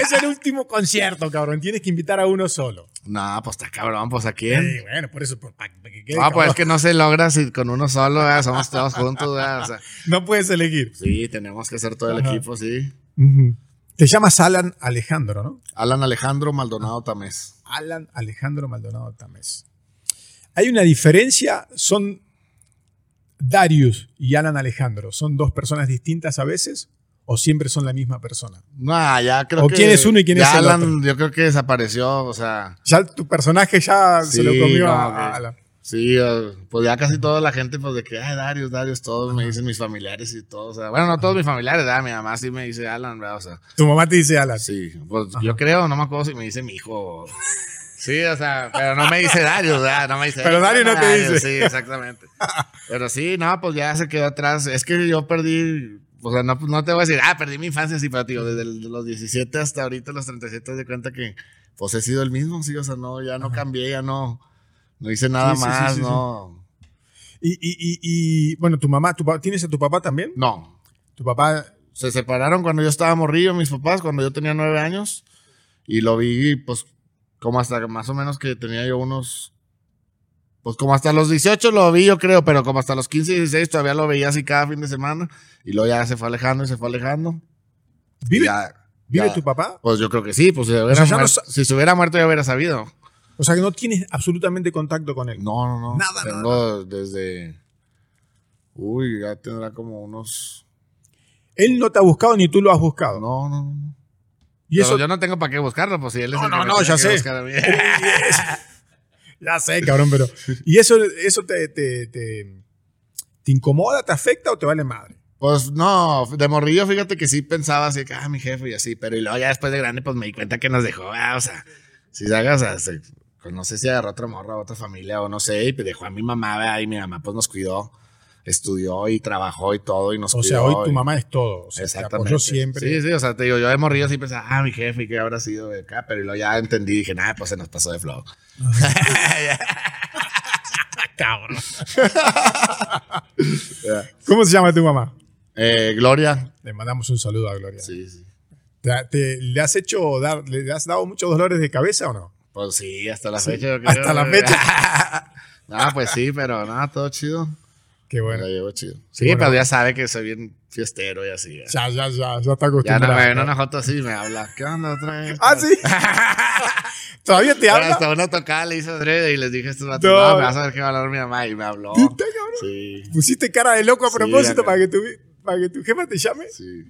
es el último concierto, cabrón. Tienes que invitar a uno solo. No, pues está cabrón, pues a quién. Sí, bueno, por eso, pues, para, que quede, No, pues es que no se logra si con uno solo, somos todos juntos, o sea. No puedes elegir. Sí, tenemos que ser todo el equipo, sí. Te llamas Alan Alejandro, ¿no? Alan Alejandro Maldonado Tamés. Alan Alejandro Maldonado Tamés. Hay una diferencia, son Darius y Alan Alejandro, ¿son dos personas distintas a veces? ¿O siempre son la misma persona? No, ya creo que. ¿O quién es uno y quién es el Alan, Yo creo que desapareció, o sea. Ya tu personaje ya se lo comió a, Alan. Sí, pues ya casi toda la gente, pues de que, ay, Darius, Darius, todos me dicen mis familiares y todo. O sea, bueno, no todos mis familiares, ¿verdad? Mi mamá sí me dice Alan, ¿verdad? O sea. ¿Tu mamá te dice Alan? Sí, pues yo creo, no me acuerdo si me dice mi hijo. <laughs> Sí, o sea, pero no me dice Dario, ¿verdad? No me dice. Pero Dario no te dice. Sí, exactamente. Pero sí, no, pues ya se quedó atrás. Es que yo perdí, o sea, no, no te voy a decir, ah, perdí mi infancia, sí, pero tío, desde los 17 hasta ahorita, los 37, de cuenta que, pues he sido el mismo, sí, o sea, no, ya no cambié, ya no, no hice nada más, no. Y, y, y, bueno, tu mamá, ¿tu, ¿tienes a tu papá también? No. ¿Tu papá? Se separaron cuando yo estaba morrillo, mis papás, cuando yo tenía nueve años, y lo vi, pues, como hasta más o menos que tenía yo unos. Pues como hasta los 18 lo vi, yo creo, pero como hasta los 15 y 16 todavía lo veía así cada fin de semana. Y luego ya se fue alejando y se fue alejando. ¿Vive, ¿vive tu papá? Pues yo creo que sí, pues si, se hubiera muerto ya hubiera sabido. O sea que no tienes absolutamente contacto con él. No, no, no. Nada, Tengo desde. Uy, ya tendrá como unos. Él no te ha buscado ni tú lo has buscado. No, no, no. Y eso... yo no tengo para qué buscarlo, pues si él es no, el no, no, ya sé. <laughs> <laughs> ya sé, cabrón, pero. ¿Y eso, eso te, te, te, incomoda, te afecta o te vale madre? Pues no, de morrillo, fíjate que sí pensaba así, que, ah, mi jefe y así, pero y luego ya después de grande, pues me di cuenta que nos dejó, ah, o sea, si se haga, o sea, pues no sé si agarró otra morra, otra familia o no sé, y dejó a mi mamá, y mi mamá pues nos cuidó estudió y trabajó y todo y nos O sea, hoy tu mamá es todo. O sea, Exactamente. siempre. Sí, sí, o sea, te digo, yo de morrido siempre pensaba, ah, mi jefe, ¿qué habrá sido de acá? Pero luego ya entendí y dije, nada, pues se nos pasó de flow. <laughs> Cabrón. <laughs> ¿Cómo se llama tu mamá? Eh, Gloria. Le mandamos un saludo a Gloria. Sí, sí. ¿Te, le has hecho dar, le has dado muchos dolores de cabeza o no? Pues sí, hasta la fecha. hasta la fecha. <laughs> no, pues sí, pero nada, todo chido. Qué bueno. llevo chido. Sí, pero ya sabe que soy bien fiestero y así. Ya, ya, ya, ya está acostumbrado. Ya no, me una foto así me habla. ¿Qué onda otra <laughs> vez? ¿Ah, sí? <laughs> ¿Todavía te habla? hasta una tocada le hice adrede y les dije esto no, no, me vas a ver qué va a hablar mi mamá y me habló. ¿Te, Sí. Pusiste cara de loco a propósito para, que tu, para que tu jefa te llame. Sí.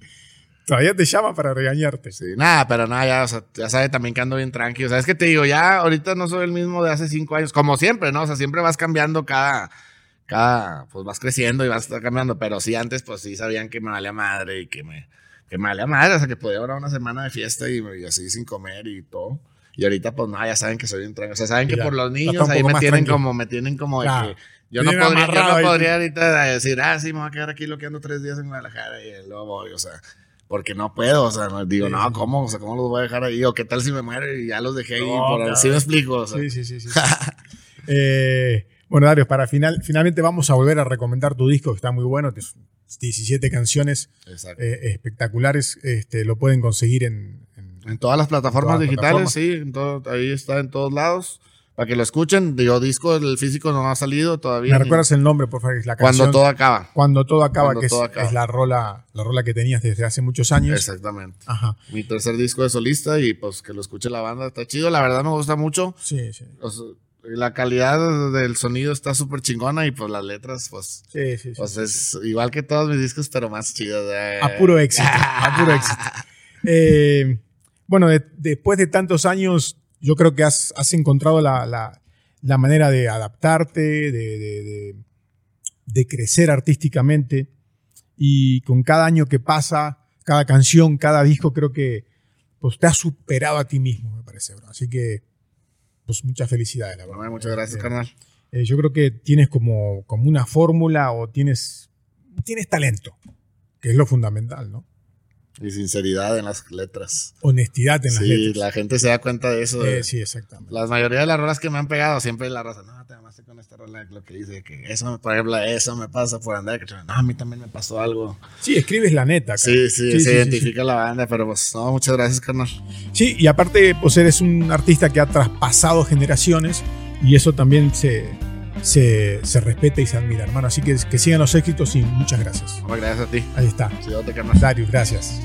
Todavía te llama para regañarte. Sí, nada, pero nada, ya, o sea, ya sabe también que ando bien tranquilo. O sea, es que te digo, ya ahorita no soy el mismo de hace cinco años, como siempre, ¿no? O sea, siempre vas cambiando cada, cada, pues vas creciendo y vas cambiando, pero sí antes, pues sí sabían que me valía madre y que me, que me valía madre, o sea, que podía haber una semana de fiesta y, así sin comer y todo. Y ahorita, pues, no, ya saben que soy bien tranquilo. O sea, saben que Ya, por los niños ahí me tienen tranquilo. como, me tienen como de que yo no podría, yo no ahí. podría ahorita decir, ah, sí, me voy a quedar aquí loqueando tres días en Guadalajara y luego voy, o sea, porque no puedo, o sea, digo, Sí, no. ¿cómo? O sea, ¿cómo los voy a dejar ahí? O qué tal si me muero y ya los dejé ahí, No, por claro. así me explico, o sea. Sí, sí, sí. sí, sí. <laughs> Eh, bueno, Dario, para final, finalmente vamos a volver a recomendar tu disco, que está muy bueno. que es 17 canciones eh, espectaculares. Este, lo pueden conseguir en. en- En todas las plataformas Todas las digitales, plataformas. sí, en todo- ahí está en todos lados. Para que lo escuchen, digo, disco, el físico no ha salido todavía. ¿Me ni- recuerdas el nombre, por favor? Es la Cuando canción. todo acaba. Cuando todo acaba, Cuando que es, todo acaba. es la, rola, la rola que tenías desde hace muchos años. Exactamente. Ajá. Mi tercer disco de solista y pues que lo escuche la banda. Está chido, la verdad me gusta mucho. Sí, sí. O sea, la calidad del sonido está súper chingona y pues las letras, pues, Sí, sí, sí. pues es igual que todos mis discos, pero más chidas. eh. A puro éxito. a puro éxito. <laughs> Eh, bueno, de- después de tantos años, yo creo que has, has encontrado la, la- la manera de adaptarte, de, de- de- de crecer artísticamente. Y con cada año que pasa, cada canción, cada disco, creo que pues, te has superado a ti mismo, me parece. bro. Así que, pues muchas felicidades, la verdad. Bueno, muchas gracias, Eh, carnal. eh, yo creo que tienes como, como una fórmula o tienes, tienes talento, que es lo fundamental, ¿no? Y sinceridad en las letras. Honestidad en las Sí, letras. la gente se da cuenta de eso. Eh, sí, exactamente. La mayoría de las rolas que me han pegado, siempre la raza, no, te amaste con esta rola, lo que dice, que eso, por ejemplo, eso me pasa por andar, que no, a mí también me pasó algo. Sí, escribes la neta. cara. Sí, sí, Sí, se sí, identifica la banda, pero pues, no, muchas gracias, carnal. Sí, y aparte, pues eres un artista que ha traspasado generaciones y eso también se, se, se respeta y se admira, hermano. Así que que sigan los éxitos y muchas gracias. Muchas gracias a ti. Ahí está. Carnal. Darius, gracias.